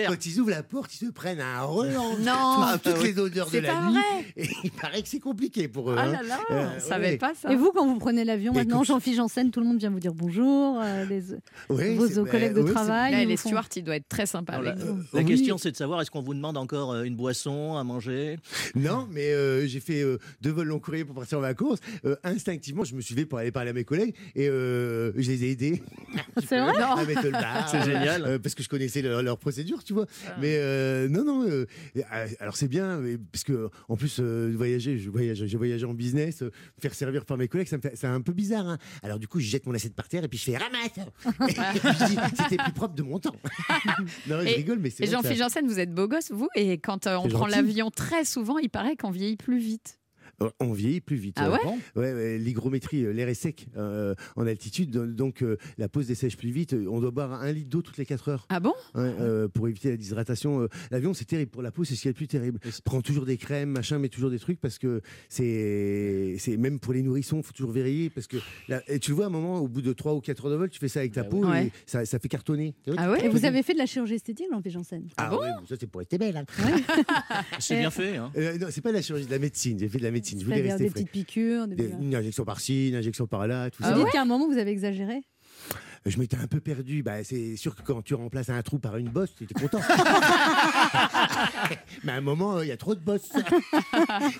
Quand ils ouvrent la porte, ils se prennent un relance. Non. toutes, toutes les odeurs de C'est la pas nuit. vrai. Et il paraît que c'est compliqué pour eux. Ah hein. là là, Euh, pas ça. Et vous, quand vous prenez l'avion maintenant, Jean-Philippe Janssen, tout le monde vient vous dire bonjour. vos collègues de travail. Les stewards, il doit être très sympa avec la, vous. la Oui. question, c'est de savoir est-ce qu'on vous demande encore euh, une boisson à manger? Non, mais euh, j'ai fait euh, deux vols long courrier pour partir en vacances. Euh, instinctivement, je me suis levé pour aller parler à mes collègues et euh, je les ai aidés C'est vrai? à mettre le bar. C'est génial. euh, parce que je connaissais leur, leur procédure, tu vois. Mais euh, non, non. euh, euh, alors c'est bien, mais- parce que en plus euh, voyager, je voyage, j'ai voyagé en business, euh, me faire servir par mes collègues, ça me fait, c'est un peu bizarre. hein. Alors du coup, je jette mon assiette par terre et puis je fais ramasse. c'était plus propre de mon temps. non, je rigole, mais c'est Jean-Philippe ça- Janssen, vous êtes beau gosse, vous, et quand euh, on prend l'avion très souvent, il paraît qu'on vieillit plus vite. Euh, On vieillit plus vite. Ah euh, ouais Ouais, ouais, l'hygrométrie, euh, l'air est sec euh, en altitude, do- donc euh, la pause dessèche plus vite. On doit boire un litre d'eau toutes les 4 heures. Ah bon? Ouais, euh, pour éviter la déshydratation. L'avion, c'est terrible pour la peau, c'est ce qui est le plus terrible. Prends toujours des crèmes, machin, mais toujours des trucs parce que c'est, c'est même pour les nourrissons, faut toujours vérifier parce que là, et tu le vois à un moment, au bout de 3 ou 4 heures de vol, tu fais ça avec ta Bah peau et ça, ça fait cartonner. Ah ouais Et vous avez fait de la chirurgie esthétique, Jean-Philippe Janssen? Ah ouais, mais ça c'est pour rester belle. hein. C'est bien fait. Hein. Euh, non, c'est pas de la chirurgie, de la médecine. J'ai fait de la médecine. Je voulais rester des frais. petites piqûres. Des... Des- une injection par-ci, une injection par-là, tout Vous ça. dites qu'à un moment, vous avez exagéré Je m'étais un peu perdu. Bah, c'est sûr que quand tu remplaces un trou par une bosse, tu étais content. Mais à un moment, euh, il y a trop de bosses.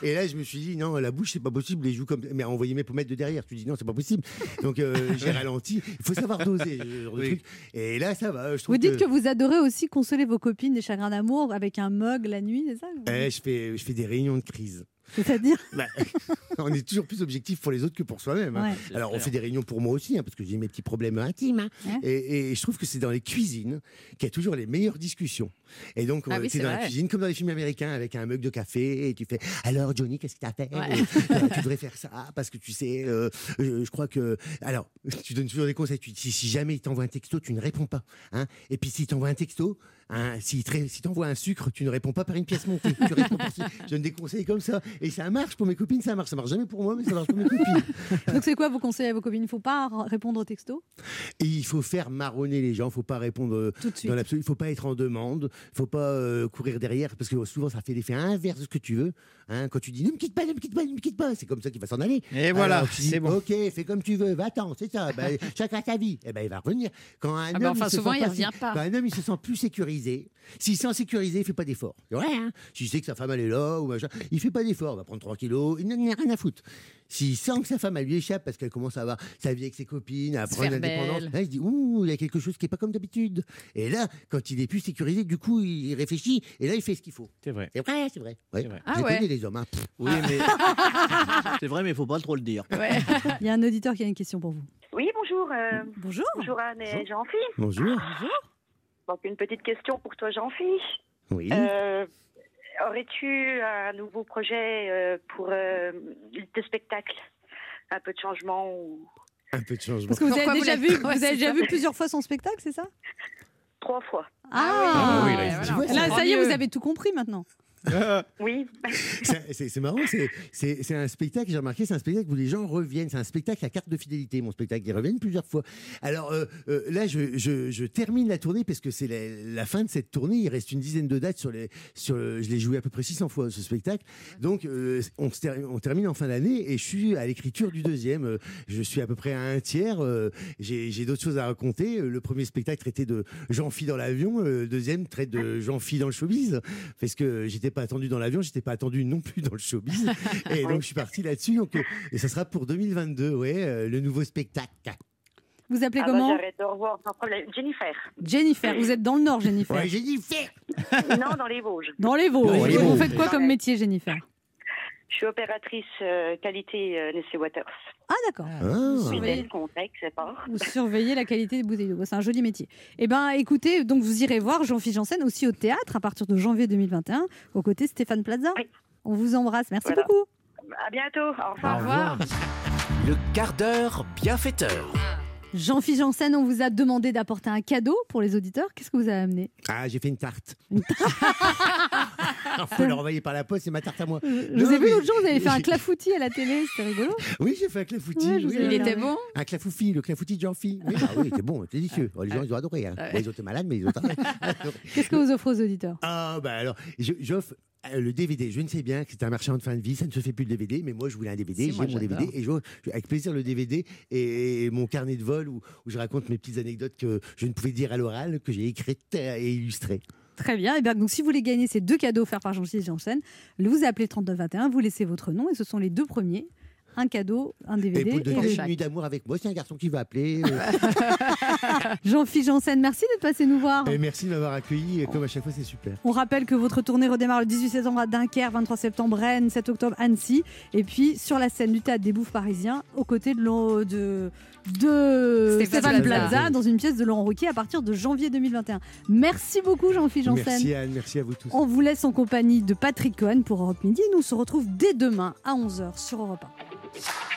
Et là, je me suis dit, non, la bouche, c'est pas possible. Les joues comme. Mais envoyer mes pommettes de derrière. Tu dis, non, c'est pas possible. Donc, euh, j'ai ralenti. Il faut savoir doser. ce genre de Oui. truc. Et là, ça va. Je trouve Vous dites que vous adorez aussi consoler vos copines des chagrins d'amour avec un mug la nuit, c'est ça Eh, je, fais, je fais des réunions de crise. C'est-à-dire Bah, on est toujours plus objectif pour les autres que pour soi-même. hein. Ouais. Alors, on fait des réunions pour moi aussi, hein, parce que j'ai mes petits problèmes intimes. hein. Ouais. Et, et je trouve que c'est dans les cuisines qu'il y a toujours les meilleures discussions. Et donc, Ah euh, oui, tu es c'est dans la cuisine, comme dans les films américains, avec un mug de café, et tu fais Alors, Johnny, qu'est-ce que tu as fait? Ouais. Euh, Tu devrais faire ça, parce que tu sais, euh, je crois que. Alors, tu donnes toujours des conseils. Tu dis si jamais il t'envoie un texto, tu ne réponds pas. hein. Et puis, s'il t'envoie un texto, hein, s'il te ré- s'il t'envoie un sucre, tu ne réponds pas par une pièce montée. Tu réponds par- Je donne des conseils comme ça. Et ça marche pour mes copines, ça marche. Ça marche jamais pour moi, mais ça marche pour mes copines. Donc c'est quoi vos conseils à vos copines? Il ne faut pas répondre au texto? Et il faut faire marronner les gens, il faut pas répondre euh, tout de suite. dans l'absolu, il faut pas être en demande, il faut pas euh, courir derrière parce que souvent ça fait l'effet inverse de ce que tu veux. Hein, quand tu dis ne me quitte pas, ne me quitte pas, ne me quitte pas, c'est comme ça qu'il va s'en aller. Et voilà, Alors, c'est bon. Ok, fais comme tu veux, va-t'en, c'est ça. Ben, chacun sa vie. Et ben il va revenir. Quand un Ah homme, ben enfin, il se souvent, sent il pas revient pas. Quand un homme il se sent plus sécurisé, s'il se sent sécurisé, il fait pas d'effort. Vrai, hein. S'il sait que sa femme elle est là ou machin, il fait pas d'effort. Il va prendre 3 kilos, il n'en a rien à foutre. S'il sent que sa femme elle lui échappe parce qu'elle commence à avoir sa vie avec ses copines, à Se prendre l'indépendance, là il se dit ouh il y a quelque chose qui est pas comme d'habitude. Et là quand il est plus sécurisé, du coup il réfléchit et là il fait ce qu'il faut. C'est vrai. C'est vrai, c'est vrai. Ouais. Vrai. Ah ouais. connais les hommes. hein. Oui, mais c'est vrai, mais il faut pas trop le dire. Ouais. Il y a un auditeur qui a une question pour vous. Oui, bonjour. euh, Bonjour. bonjour Anne et Jean-Philippe. Bonjour. Donc une petite question pour toi Jean-Philippe. Oui. Euh, Aurais-tu un nouveau projet euh, pour euh, tes spectacles Un peu de changement ou... Un peu de changement. Parce que vous Pourquoi avez déjà vu, vous avez déjà vu plusieurs fois son spectacle, c'est ça? Trois fois. Ah, oui, là, voilà. Ça y est, vous avez tout compris maintenant. Oui. C'est- marrant, c'est- un spectacle, j'ai remarqué, c'est un spectacle où les gens reviennent. C'est un spectacle à carte de fidélité, mon spectacle. Ils reviennent plusieurs fois. Alors euh, euh, là, je, je- je termine la tournée parce que c'est la, la fin de cette tournée. Il reste une dizaine de dates sur les. Sur, le- je l'ai joué à peu près 600 fois ce spectacle. Donc euh, on, se ter- on termine en fin d'année et je suis à l'écriture du deuxième. Je suis à peu près à un tiers. Euh, J'ai d'autres choses à raconter. Le premier spectacle traitait de Jean-Phi dans l'avion. Le deuxième traite de Jean-Phi dans le showbiz. Parce que j'étais pas attendu dans l'avion, j'étais pas attendu non plus dans le showbiz. Et donc je suis parti là-dessus. Donc, euh, et ça sera pour 2022, ouais, euh, le nouveau spectacle. Vous appelez Ah bah, comment J'arrête de revoir sans problème. Jennifer. Jennifer. Vous êtes dans le Nord, Jennifer. Ouais, fait. non, dans les Vosges. Dans les Vosges. Dans les Et Vous faites quoi comme métier, Jennifer? Je suis opératrice euh, qualité euh, Nestlé Waters. Ah, d'accord. Ah. Pas. Vous surveillez la qualité des bouteilles d'eau. C'est un joli métier. Eh ben, écoutez, donc vous irez voir Jean-Philippe Janssen aussi au théâtre à partir de janvier 2021, aux côtés de Stéphane Plaza. Oui. On vous embrasse. Merci Voilà. beaucoup. À bientôt. Au revoir. Au revoir. Le quart d'heure bienfaiteur. Jean-Philippe Janssen, on vous a demandé d'apporter un cadeau pour les auditeurs. Qu'est-ce que vous avez amené? Ah, j'ai fait une tarte. Une Faut le renvoyer par la poste, c'est ma tarte à moi. Je vous ai vu l'autre jour, vous avez fait un clafoutis à la télé, c'était rigolo. Oui, j'ai fait un clafoutis. Ouais, je oui, Il était bon Un clafoutis, le clafoutis de Jean-Phi. Oui, ah oui, c'était bon, c'était délicieux. Oh, les gens, ils ont adoré. hein. Bon, ils ont été malades, mais ils ont adoré. Qu'est-ce que vous offrez aux auditeurs? Ah, bah alors, je- j'offre euh, le DVD. Je ne sais bien que c'est un marchand de fin de vie, ça ne se fait plus le DVD, mais moi je voulais un DVD, Si, j'ai mon DVD et j'offre avec plaisir le DVD et, et mon carnet de vol où, où je raconte mes petites anecdotes que je ne pouvais dire à l'oral, que j'ai écrites et illustrées. Très bien. Et bien, donc, si vous voulez gagner ces deux cadeaux offerts par Jean-Philippe Janssen, vous appelez 3921, vous laissez votre nom et ce sont les deux premiers. Un cadeau, un DVD. et donner le- une nuit d'amour avec moi, c'est un garçon qui va appeler. euh, Jean-Philippe Janssen, merci d'être passé nous voir. et merci de m'avoir accueilli. et Comme à chaque fois, c'est super. On rappelle que votre tournée redémarre le 18 septembre à Dunkerque, 23 septembre Rennes, 7 octobre Annecy, et puis sur la scène du théâtre des Bouffes parisiens, aux côtés de, de, de Stéphane. Plaza, dans une pièce de Laurent Ruquier à partir de janvier 2021. Merci beaucoup Jean-Philippe Janssen. Merci Anne, merci à vous tous. On vous laisse en compagnie de Patrick Cohen pour Europe Midi. Nous on se retrouve dès demain à 11h sur Europe 1.